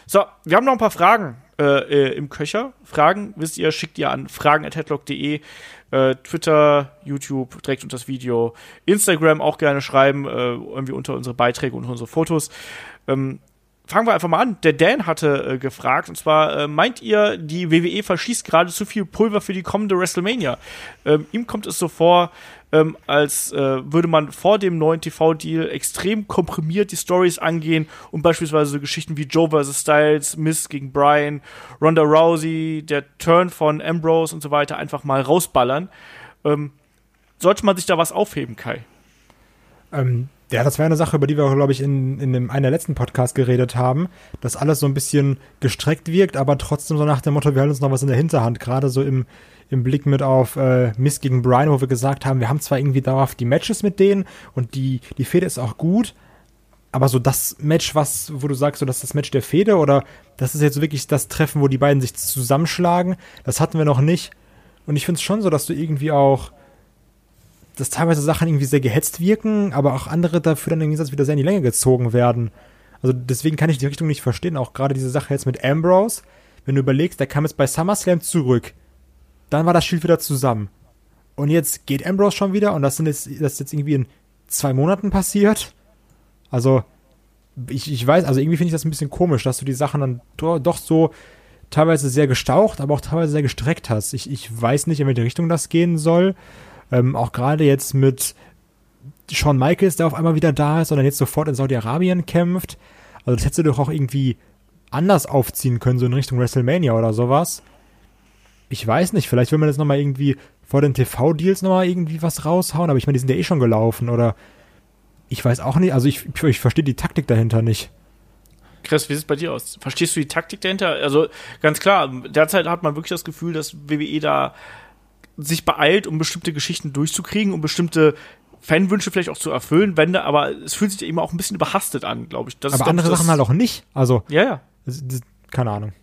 So, wir haben noch ein paar Fragen äh, äh, im Köcher. Fragen, wisst ihr, schickt ihr an fragen.headlock.de. Äh, Twitter, YouTube, direkt unter das Video. Instagram auch gerne schreiben, äh, irgendwie unter unsere Beiträge und unsere Fotos. Ähm, fangen wir einfach mal an. Der Dan hatte äh, gefragt, und zwar, äh, meint ihr, die WWE verschießt gerade zu viel Pulver für die kommende WrestleMania? Ähm, ihm kommt es so vor, ähm, als äh, würde man vor dem neuen TV-Deal extrem komprimiert die Stories angehen und beispielsweise so Geschichten wie Joe vs. Styles, Miss gegen Brian, Ronda Rousey, der Turn von Ambrose und so weiter einfach mal rausballern. Ähm, sollte man sich da was aufheben, Kai? Ähm, ja, das wäre eine Sache, über die wir, glaube ich, in, in dem, einer der letzten Podcasts geredet haben, dass alles so ein bisschen gestreckt wirkt, aber trotzdem so nach dem Motto, wir halten uns noch was in der Hinterhand, gerade so im, im Blick mit auf äh, Miss gegen Brian, wo wir gesagt haben, wir haben zwar irgendwie dauerhaft die Matches mit denen und die, die Fehde ist auch gut, aber so das Match, was, wo du sagst, so das ist das Match der Fehde oder das ist jetzt wirklich das Treffen, wo die beiden sich zusammenschlagen, das hatten wir noch nicht. Und ich finde es schon so, dass du irgendwie auch, dass teilweise Sachen irgendwie sehr gehetzt wirken, aber auch andere dafür dann im Gegensatz wieder sehr in die Länge gezogen werden. Also deswegen kann ich die Richtung nicht verstehen. Auch gerade diese Sache jetzt mit Ambrose, wenn du überlegst, der kam jetzt bei SummerSlam zurück dann war das Schild wieder zusammen. Und jetzt geht Ambrose schon wieder und das, sind jetzt, das ist jetzt irgendwie in zwei Monaten passiert. Also, ich, ich weiß, also irgendwie finde ich das ein bisschen komisch, dass du die Sachen dann do, doch so teilweise sehr gestaucht, aber auch teilweise sehr gestreckt hast. Ich, ich weiß nicht, in welche Richtung das gehen soll. Ähm, auch gerade jetzt mit Shawn Michaels, der auf einmal wieder da ist und dann jetzt sofort in Saudi-Arabien kämpft. Also das hättest du doch auch irgendwie anders aufziehen können, so in Richtung WrestleMania oder sowas ich weiß nicht, vielleicht will man jetzt nochmal irgendwie vor den TV-Deals nochmal irgendwie was raushauen, aber ich meine, die sind ja eh schon gelaufen oder ich weiß auch nicht, also ich, ich verstehe die Taktik dahinter nicht. Chris, wie sieht es bei dir aus? Verstehst du die Taktik dahinter? Also ganz klar, derzeit hat man wirklich das Gefühl, dass WWE da sich beeilt, um bestimmte Geschichten durchzukriegen, um bestimmte Fanwünsche vielleicht auch zu erfüllen, wenn da, aber es fühlt sich eben auch ein bisschen überhastet an, glaube ich. Das aber andere Sachen halt auch nicht. Also, ja, ja. Keine Ahnung.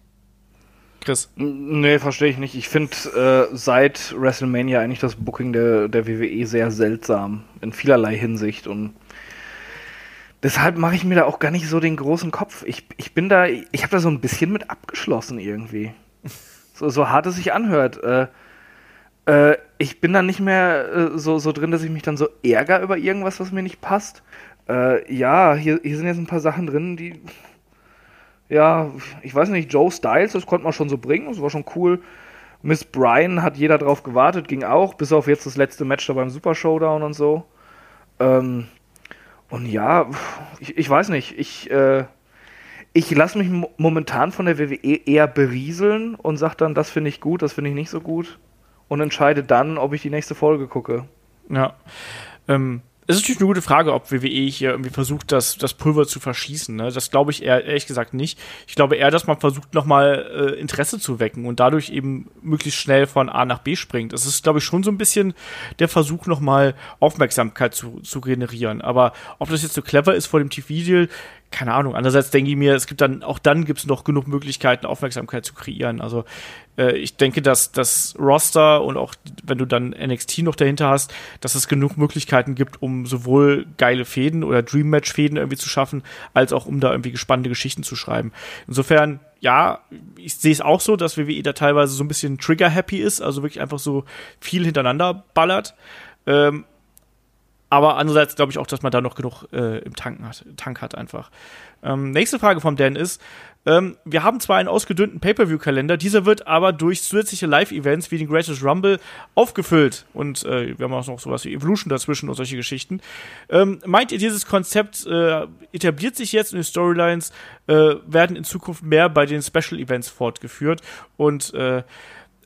Chris? Nee, verstehe ich nicht. Ich finde äh, seit WrestleMania eigentlich das Booking der, der WWE sehr seltsam. In vielerlei Hinsicht. Und deshalb mache ich mir da auch gar nicht so den großen Kopf. Ich, ich bin da, ich habe da so ein bisschen mit abgeschlossen irgendwie. So, so hart es sich anhört. Äh, äh, ich bin da nicht mehr äh, so, so drin, dass ich mich dann so ärgere über irgendwas, was mir nicht passt. Äh, ja, hier, hier sind jetzt ein paar Sachen drin, die ja, ich weiß nicht, Joe Styles, das konnte man schon so bringen, das war schon cool. Miss Bryan hat jeder drauf gewartet, ging auch, bis auf jetzt das letzte Match da beim Super Showdown und so. Ähm, und ja, ich, ich weiß nicht, ich, äh, ich lasse mich momentan von der WWE eher berieseln und sage dann, das finde ich gut, das finde ich nicht so gut und entscheide dann, ob ich die nächste Folge gucke. Ja. Ähm, es ist natürlich eine gute Frage, ob WWE hier irgendwie versucht, das, das Pulver zu verschießen. Ne? Das glaube ich eher, ehrlich gesagt nicht. Ich glaube eher, dass man versucht, nochmal äh, Interesse zu wecken und dadurch eben möglichst schnell von A nach B springt. Es ist, glaube ich, schon so ein bisschen der Versuch, nochmal Aufmerksamkeit zu, zu generieren. Aber ob das jetzt so clever ist vor dem TV-Deal, keine Ahnung. Andererseits denke ich mir, es gibt dann, auch dann gibt es noch genug Möglichkeiten, Aufmerksamkeit zu kreieren. Also äh, ich denke, dass das Roster und auch wenn du dann NXT noch dahinter hast, dass es genug Möglichkeiten gibt, um sowohl geile Fäden oder Dream Match Fäden irgendwie zu schaffen, als auch um da irgendwie gespannte Geschichten zu schreiben. Insofern, ja, ich sehe es auch so, dass WWE da teilweise so ein bisschen trigger happy ist, also wirklich einfach so viel hintereinander ballert. Ähm, aber andererseits glaube ich auch, dass man da noch genug äh, im Tanken hat, Tank hat einfach. Ähm, nächste Frage vom Dan ist, ähm, wir haben zwar einen ausgedünnten Pay-Per-View-Kalender, dieser wird aber durch zusätzliche Live-Events wie den Greatest Rumble aufgefüllt. Und äh, wir haben auch noch sowas wie Evolution dazwischen und solche Geschichten. Ähm, meint ihr, dieses Konzept äh, etabliert sich jetzt und die Storylines äh, werden in Zukunft mehr bei den Special-Events fortgeführt? Und äh,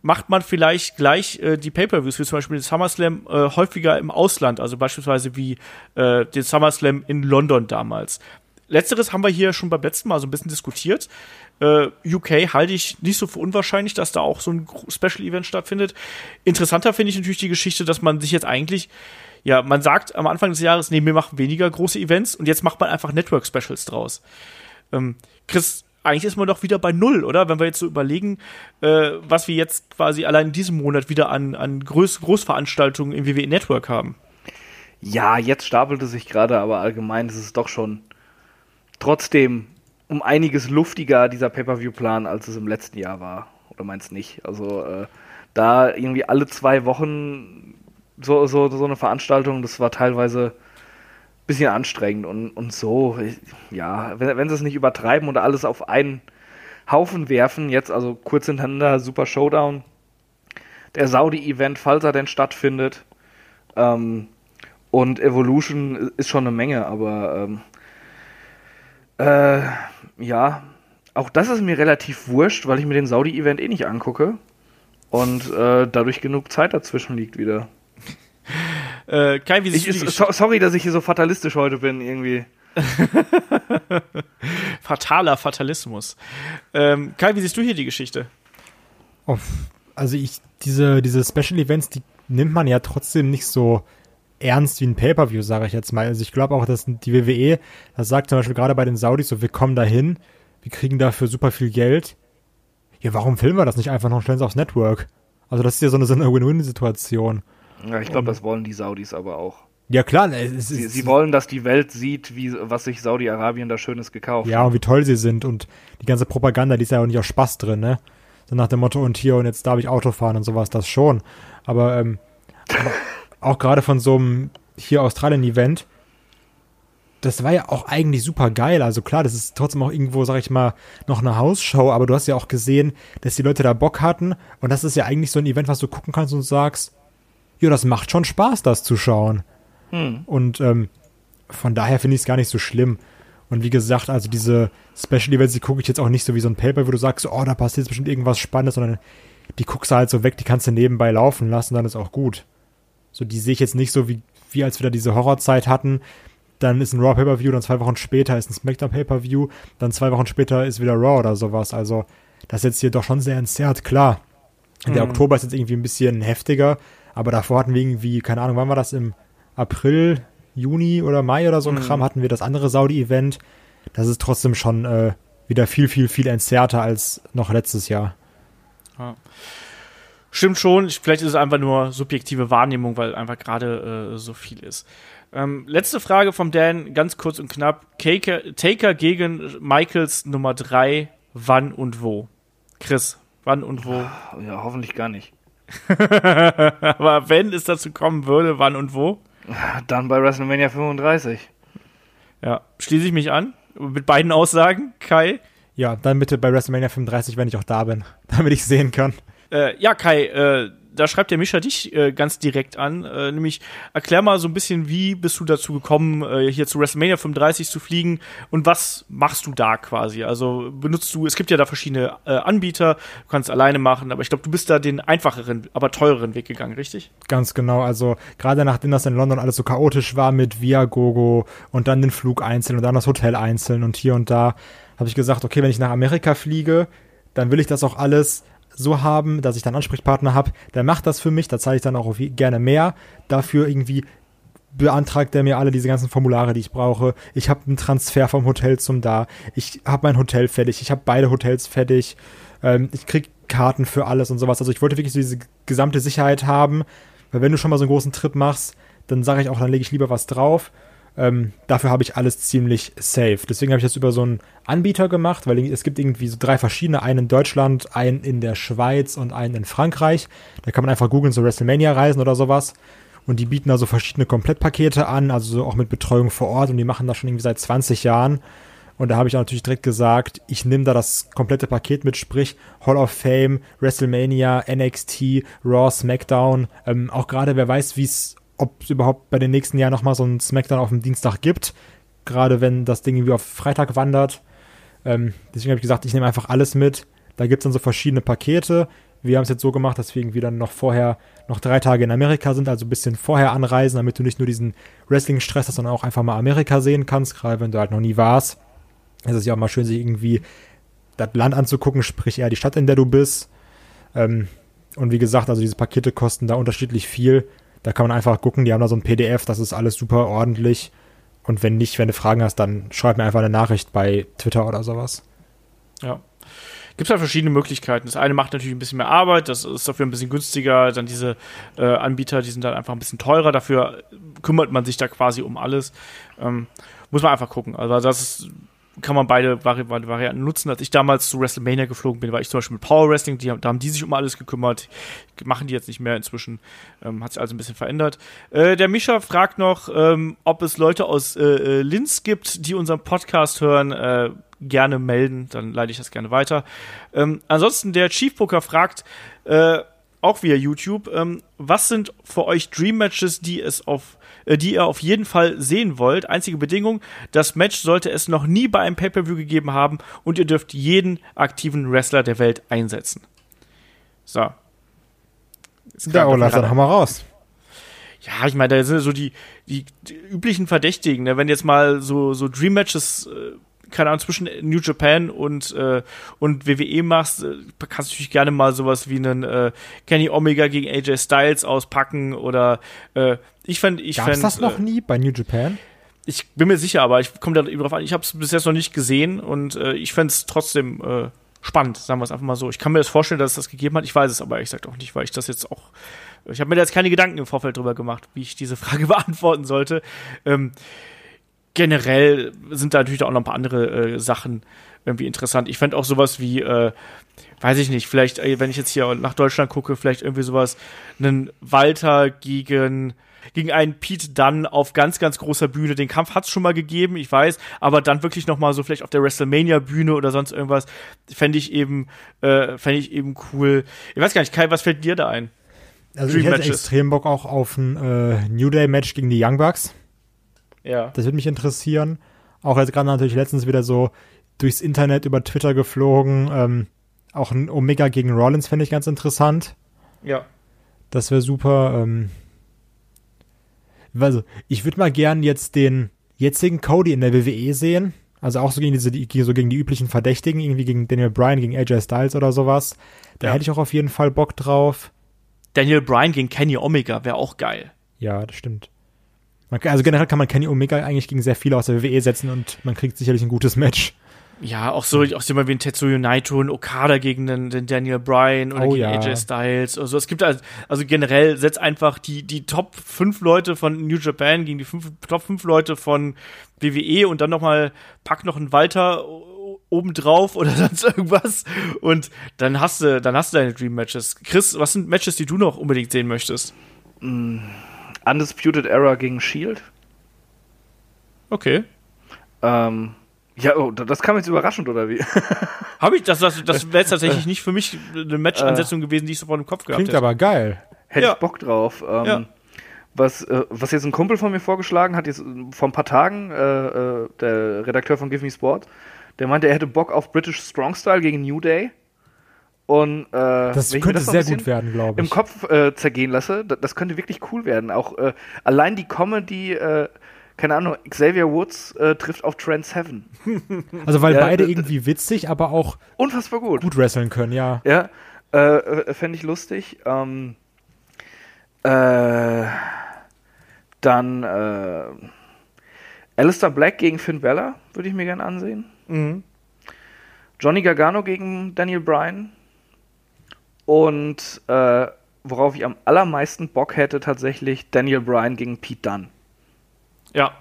macht man vielleicht gleich äh, die Pay-per-Views, wie zum Beispiel den SummerSlam, äh, häufiger im Ausland, also beispielsweise wie äh, den SummerSlam in London damals. letzteres haben wir hier schon beim letzten Mal so ein bisschen diskutiert. Äh, UK halte ich nicht so für unwahrscheinlich, dass da auch so ein Special Event stattfindet. Interessanter finde ich natürlich die Geschichte, dass man sich jetzt eigentlich, ja, man sagt am Anfang des Jahres, nee, wir machen weniger große Events und jetzt macht man einfach Network Specials draus. Ähm, Chris, eigentlich ist man doch wieder bei Null, oder? Wenn wir jetzt so überlegen, äh, was wir jetzt quasi allein in diesem Monat wieder an, an Groß Großveranstaltungen im WWE Network haben. Ja, jetzt stapelt es sich gerade, aber allgemein ist es doch schon trotzdem um einiges luftiger, dieser Pay-Per-View-Plan, als es im letzten Jahr war. Oder meinst nicht? Also, äh, da irgendwie alle zwei Wochen so, so, so eine Veranstaltung, das war teilweise bisschen anstrengend und, und so, ja, wenn, wenn sie es nicht übertreiben oder alles auf einen Haufen werfen, jetzt also kurz hintereinander Super Showdown, der Saudi-Event, falls er denn stattfindet, ähm, und Evolution ist schon eine Menge, aber ähm, äh, ja, auch das ist mir relativ wurscht, weil ich mir den Saudi-Event eh nicht angucke und äh, dadurch genug Zeit dazwischen liegt wieder. Äh, Kai, wie ich, ist, so, Sorry, dass ich hier so fatalistisch heute bin, irgendwie. Fataler Fatalismus. Ähm, Kai, wie siehst du hier die Geschichte? also ich, diese, diese Special Events, die nimmt man ja trotzdem nicht so ernst wie ein Pay-Per-View, sage ich jetzt mal. Also ich glaube auch, dass die WWE, das sagt zum Beispiel gerade bei den Saudis so, wir kommen dahin, wir kriegen dafür super viel Geld. Ja, warum filmen wir das nicht einfach noch schnell aufs Network? Also das ist ja so eine, so eine Win-Win-Situation. Ja, ich glaube, das wollen die Saudis aber auch. Ja, klar. Es, sie, sie wollen, dass die Welt sieht, wie, was sich Saudi-Arabien da Schönes gekauft Ja, und wie toll sie sind. Und die ganze Propaganda, die ist ja auch nicht aus Spaß drin, ne? So nach dem Motto, und hier und jetzt darf ich Auto fahren und sowas, das schon. Aber, ähm, aber auch gerade von so einem hier Australien-Event, das war ja auch eigentlich super geil. Also klar, das ist trotzdem auch irgendwo, sag ich mal, noch eine Hausshow, aber du hast ja auch gesehen, dass die Leute da Bock hatten. Und das ist ja eigentlich so ein Event, was du gucken kannst und sagst, ja, das macht schon Spaß, das zu schauen. Hm. Und ähm, von daher finde ich es gar nicht so schlimm. Und wie gesagt, also diese Special Events, die gucke ich jetzt auch nicht so wie so ein Paper, wo du sagst, oh, da passiert jetzt bestimmt irgendwas Spannendes, sondern die guckst du halt so weg, die kannst du nebenbei laufen lassen, dann ist auch gut. So, die sehe ich jetzt nicht so, wie, wie als wir da diese Horrorzeit hatten. Dann ist ein Raw Pay-Per-View, dann zwei Wochen später ist ein SmackDown Pay-Per-View, dann zwei Wochen später ist wieder Raw oder sowas. Also, das ist jetzt hier doch schon sehr entzerrt, klar. Der mhm. Oktober ist jetzt irgendwie ein bisschen heftiger, aber davor hatten wir irgendwie, keine Ahnung, wann war das? Im April, Juni oder Mai oder so ein mhm. Kram hatten wir das andere Saudi-Event. Das ist trotzdem schon äh, wieder viel, viel, viel entzerrter als noch letztes Jahr. Ja. Stimmt schon, vielleicht ist es einfach nur subjektive Wahrnehmung, weil einfach gerade äh, so viel ist. Ähm, letzte Frage vom Dan, ganz kurz und knapp. Taker, Taker gegen Michaels Nummer 3, wann und wo? Chris, wann und wo? Ja, hoffentlich gar nicht. Aber wenn es dazu kommen würde, wann und wo? Dann bei WrestleMania 35. Ja, schließe ich mich an. Mit beiden Aussagen, Kai. Ja, dann bitte bei WrestleMania 35, wenn ich auch da bin, damit ich sehen kann. Äh, ja, Kai, äh, da schreibt der Mischa dich äh, ganz direkt an. Äh, nämlich, erklär mal so ein bisschen, wie bist du dazu gekommen, äh, hier zu WrestleMania 35 zu fliegen und was machst du da quasi? Also benutzt du, es gibt ja da verschiedene äh, Anbieter, du kannst alleine machen, aber ich glaube, du bist da den einfacheren, aber teureren Weg gegangen, richtig? Ganz genau. Also gerade nachdem das in London alles so chaotisch war mit Viagogo und dann den Flug einzeln und dann das Hotel einzeln und hier und da, habe ich gesagt, okay, wenn ich nach Amerika fliege, dann will ich das auch alles so haben, dass ich dann Ansprechpartner habe, der macht das für mich, da zahle ich dann auch gerne mehr. Dafür irgendwie beantragt er mir alle diese ganzen Formulare, die ich brauche. Ich habe einen Transfer vom Hotel zum da. Ich habe mein Hotel fertig. Ich habe beide Hotels fertig. Ähm, ich krieg Karten für alles und sowas. Also ich wollte wirklich so diese gesamte Sicherheit haben, weil wenn du schon mal so einen großen Trip machst, dann sage ich auch, dann lege ich lieber was drauf. Ähm, dafür habe ich alles ziemlich safe. Deswegen habe ich das über so einen Anbieter gemacht, weil es gibt irgendwie so drei verschiedene, einen in Deutschland, einen in der Schweiz und einen in Frankreich. Da kann man einfach googeln, so WrestleMania-Reisen oder sowas. Und die bieten da so verschiedene Komplettpakete an, also so auch mit Betreuung vor Ort und die machen das schon irgendwie seit 20 Jahren. Und da habe ich natürlich direkt gesagt, ich nehme da das komplette Paket mit, sprich Hall of Fame, WrestleMania, NXT, Raw, SmackDown. Ähm, auch gerade wer weiß, wie es ob es überhaupt bei den nächsten Jahren nochmal so ein Smackdown auf dem Dienstag gibt. Gerade wenn das Ding irgendwie auf Freitag wandert. Ähm, deswegen habe ich gesagt, ich nehme einfach alles mit. Da gibt es dann so verschiedene Pakete. Wir haben es jetzt so gemacht, dass wir irgendwie dann noch vorher, noch drei Tage in Amerika sind, also ein bisschen vorher anreisen, damit du nicht nur diesen Wrestling-Stress hast, sondern auch einfach mal Amerika sehen kannst, gerade wenn du halt noch nie warst. Es ist ja auch mal schön, sich irgendwie das Land anzugucken, sprich eher die Stadt, in der du bist. Ähm, und wie gesagt, also diese Pakete kosten da unterschiedlich viel. Da kann man einfach gucken, die haben da so ein PDF, das ist alles super ordentlich. Und wenn nicht, wenn du Fragen hast, dann schreib mir einfach eine Nachricht bei Twitter oder sowas. Ja. Gibt halt verschiedene Möglichkeiten. Das eine macht natürlich ein bisschen mehr Arbeit, das ist dafür ein bisschen günstiger. Dann diese äh, Anbieter, die sind dann einfach ein bisschen teurer. Dafür kümmert man sich da quasi um alles. Ähm, muss man einfach gucken. Also das ist kann man beide Vari Varianten nutzen. Als ich damals zu WrestleMania geflogen bin, war ich zum Beispiel mit Power Wrestling, die, da haben die sich um alles gekümmert. Machen die jetzt nicht mehr inzwischen. Ähm, hat sich also ein bisschen verändert. Äh, der Mischa fragt noch, ähm, ob es Leute aus äh, äh Linz gibt, die unseren Podcast hören. Äh, gerne melden, dann leite ich das gerne weiter. Ähm, ansonsten, der Chief Booker fragt, äh, auch via YouTube, ähm, was sind für euch Dream Matches, die es auf die ihr auf jeden Fall sehen wollt. Einzige Bedingung, das Match sollte es noch nie bei einem Pay-Per-View gegeben haben und ihr dürft jeden aktiven Wrestler der Welt einsetzen. So. Ja, Olaf, dann haben wir raus. Ja, ich meine, da sind so die, die, die üblichen Verdächtigen. Ne? Wenn jetzt mal so, so Dream Matches äh, keine Ahnung, zwischen New Japan und, äh, und WWE machst, äh, kannst du natürlich gerne mal sowas wie einen äh, Kenny Omega gegen AJ Styles auspacken oder äh, ich fände, ich fänd, das noch äh, nie bei New Japan? Ich bin mir sicher, aber ich komme da eben drauf an. Ich habe es bis jetzt noch nicht gesehen und äh, ich fände es trotzdem äh, spannend, sagen wir es einfach mal so. Ich kann mir das vorstellen, dass es das gegeben hat. Ich weiß es aber ehrlich gesagt auch nicht, weil ich das jetzt auch. Ich habe mir da jetzt keine Gedanken im Vorfeld drüber gemacht, wie ich diese Frage beantworten sollte. Ähm, generell sind da natürlich auch noch ein paar andere äh, Sachen irgendwie interessant. Ich fände auch sowas wie, äh, weiß ich nicht, vielleicht, äh, wenn ich jetzt hier nach Deutschland gucke, vielleicht irgendwie sowas, einen Walter gegen gegen einen Pete Dunn auf ganz, ganz großer Bühne. Den Kampf hat es schon mal gegeben, ich weiß, aber dann wirklich noch mal so vielleicht auf der WrestleMania-Bühne oder sonst irgendwas, fände ich eben, äh, fände ich eben cool. Ich weiß gar nicht, Kai, was fällt dir da ein? Also Dream ich hätte Matches. extrem Bock auch auf ein äh, New Day-Match gegen die Young Bucks. Ja. Das würde mich interessieren. Auch jetzt gerade natürlich letztens wieder so durchs Internet über Twitter geflogen. Ähm, auch ein Omega gegen Rollins fände ich ganz interessant. Ja. Das wäre super. Ähm, also, ich würde mal gern jetzt den jetzigen Cody in der WWE sehen. Also auch so gegen diese, so gegen die üblichen Verdächtigen, irgendwie gegen Daniel Bryan, gegen AJ Styles oder sowas. Da ja. hätte ich auch auf jeden Fall Bock drauf. Daniel Bryan gegen Kenny Omega wäre auch geil. Ja, das stimmt. Man, also generell kann man Kenny Omega eigentlich gegen sehr viele aus der WWE setzen und man kriegt sicherlich ein gutes Match. Ja, auch so, auch so mal wie ein Tetsuya Naito und Okada gegen den, den Daniel Bryan oder oh, gegen ja. AJ Styles. Also es gibt also, also generell setzt einfach die, die Top 5 Leute von New Japan gegen die fünf, Top 5 Leute von WWE und dann nochmal pack noch einen Walter obendrauf oder sonst irgendwas und dann hast du, dann hast du deine Dream Matches. Chris, was sind Matches, die du noch unbedingt sehen möchtest? Mm. Undisputed Era gegen Shield. Okay. Ähm, ja, oh, das kam jetzt überraschend, oder wie? Habe ich, das, das, das wäre jetzt tatsächlich nicht für mich eine Match-Ansetzung gewesen, die ich sofort im Kopf gehabt Klingt hätte. aber geil. Hätte ja. ich Bock drauf. Ähm, ja. was, äh, was jetzt ein Kumpel von mir vorgeschlagen hat, jetzt vor ein paar Tagen, äh, äh, der Redakteur von Give Me Sport, der meinte, er hätte Bock auf British Strong Style gegen New Day. Und äh, das könnte das sehr gut werden, glaube ich. Im Kopf äh, zergehen lasse, das, das, könnte wirklich cool werden. Auch äh, allein die Comedy, äh, keine Ahnung, Xavier Woods äh, trifft auf Trent Seven. Also weil ja, beide irgendwie witzig, aber auch unfassbar gut. Gut wresteln können, ja. Ja, äh, fände ich lustig. Ähm, äh, dann äh, Alistair Black gegen Finn Bella würde ich mir gerne ansehen. Mhm. Johnny Gargano gegen Daniel Bryan und äh, worauf ich am allermeisten Bock hätte, tatsächlich Daniel Bryan gegen Pete Dunne. Ja.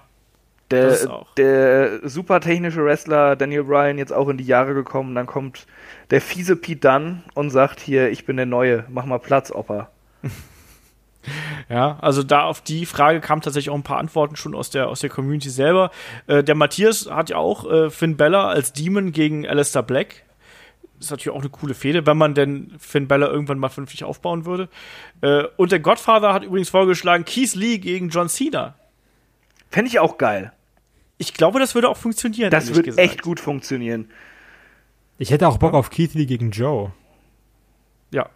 Der, der super technische Wrestler Daniel Bryan jetzt auch in die Jahre gekommen, dann kommt der fiese Pete Dunne und sagt hier, ich bin der Neue, mach mal Platz, Opa. Ja, also da auf die Frage kamen tatsächlich auch ein paar Antworten schon aus der, aus der Community selber. Äh, der Matthias hat ja auch äh, Finn Bella als Demon gegen Alistair Black ist natürlich auch eine coole Fehde, wenn man denn Finn Bella irgendwann mal vernünftig aufbauen würde. Äh, und der Godfather hat übrigens vorgeschlagen, Keith Lee gegen John Cena. Fände ich auch geil. Ich glaube, das würde auch funktionieren. Das würde echt gut funktionieren. Ich hätte auch Bock auf Keith Lee gegen Joe. Ja.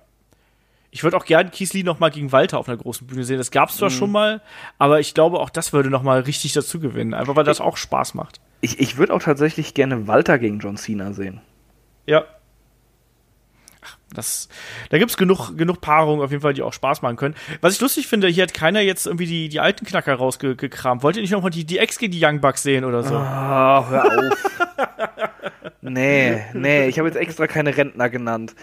Ich würde auch gern Keith Lee noch mal gegen Walter auf einer großen Bühne sehen. Das gab es zwar Mhm. schon mal, aber ich glaube, auch das würde noch mal richtig dazu gewinnen. Einfach weil das auch Spaß macht. Ich, ich würde auch tatsächlich gerne Walter gegen John Cena sehen. Ja. Das, da gibt's genug, genug Paarungen auf jeden Fall, die auch Spaß machen können. Was ich lustig finde, hier hat keiner jetzt irgendwie die, die alten Knacker rausgekramt. Wollt ihr nicht noch mal die, die Ex gegen die Young Bucks sehen oder so? Ah, hör auf. nee, nee, ich habe jetzt extra keine Rentner genannt.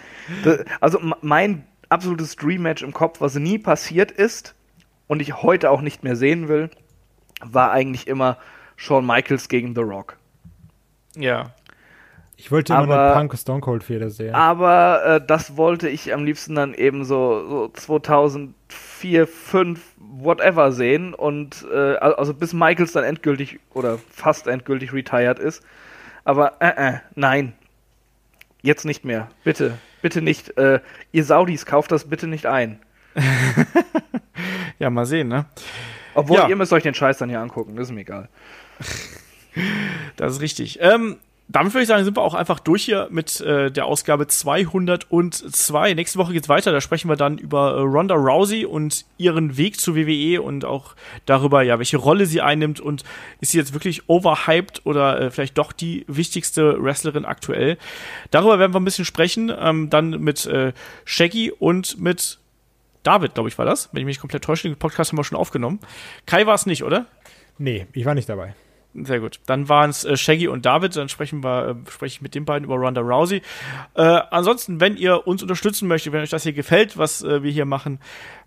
Das, also mein absolutes Dream-Match im Kopf, was nie passiert ist und ich heute auch nicht mehr sehen will, war eigentlich immer Shawn Michaels gegen The Rock. Ja. Ich wollte immer Aber- eine Punk Stone Cold Feder sehen. Aber äh, das wollte ich am liebsten dann eben so, so 2004, 5, whatever sehen und äh, al- also bis Michaels dann endgültig oder fast endgültig retired ist. Aber äh, äh, nein, jetzt nicht mehr. Bitte, bitte nicht. Äh, ihr Saudis kauft das bitte nicht ein. Ja, mal sehen, ne? Obwohl Ja. ihr müsst euch den Scheiß dann hier angucken, das ist mir egal. Das ist richtig. Ähm, damit würde ich sagen, sind wir auch einfach durch hier mit äh, der Ausgabe 202. Nächste Woche geht's weiter. Da sprechen wir dann über äh, Ronda Rousey und ihren Weg zur WWE und auch darüber, ja, welche Rolle sie einnimmt und ist sie jetzt wirklich overhyped oder äh, vielleicht doch die wichtigste Wrestlerin aktuell. Darüber werden wir ein bisschen sprechen. Ähm, dann mit äh, Shaggy und mit David, glaube ich, war das. Wenn ich mich komplett täusche, den Podcast haben wir schon aufgenommen. Kai war es nicht, oder? Nee, ich war nicht dabei. Sehr gut. Dann waren es äh, Shaggy und David. Dann sprechen wir, äh, spreche ich mit den beiden über Ronda Rousey. Äh, ansonsten, wenn ihr uns unterstützen möchtet, wenn euch das hier gefällt, was äh, wir hier machen,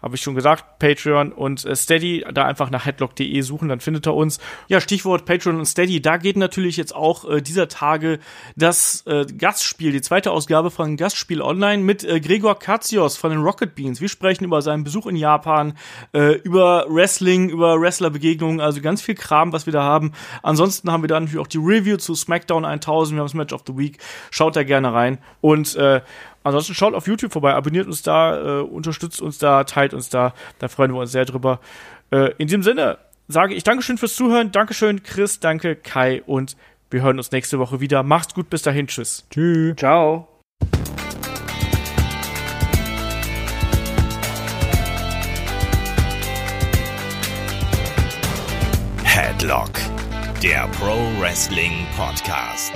habe ich schon gesagt, Patreon und äh, Steady, da einfach nach headlock.de suchen, dann findet ihr uns. Ja, Stichwort Patreon und Steady, da geht natürlich jetzt auch äh, dieser Tage das äh, Gastspiel, die zweite Ausgabe von Gastspiel Online mit äh, Gregor Katsios von den Rocket Beans. Wir sprechen über seinen Besuch in Japan, äh, über Wrestling, über Wrestlerbegegnungen, also ganz viel Kram, was wir da haben. Ansonsten haben wir dann natürlich auch die Review zu SmackDown 1000, wir haben das Match of the Week. Schaut da gerne rein. Und äh, ansonsten schaut auf YouTube vorbei, abonniert uns da, äh, unterstützt uns da, teilt uns da. Da freuen wir uns sehr drüber. Äh, in diesem Sinne sage ich Dankeschön fürs Zuhören. Dankeschön, Chris, danke, Kai und wir hören uns nächste Woche wieder. Macht's gut, bis dahin, tschüss. Tschüss. Ciao. Headlock, der Pro Wrestling Podcast.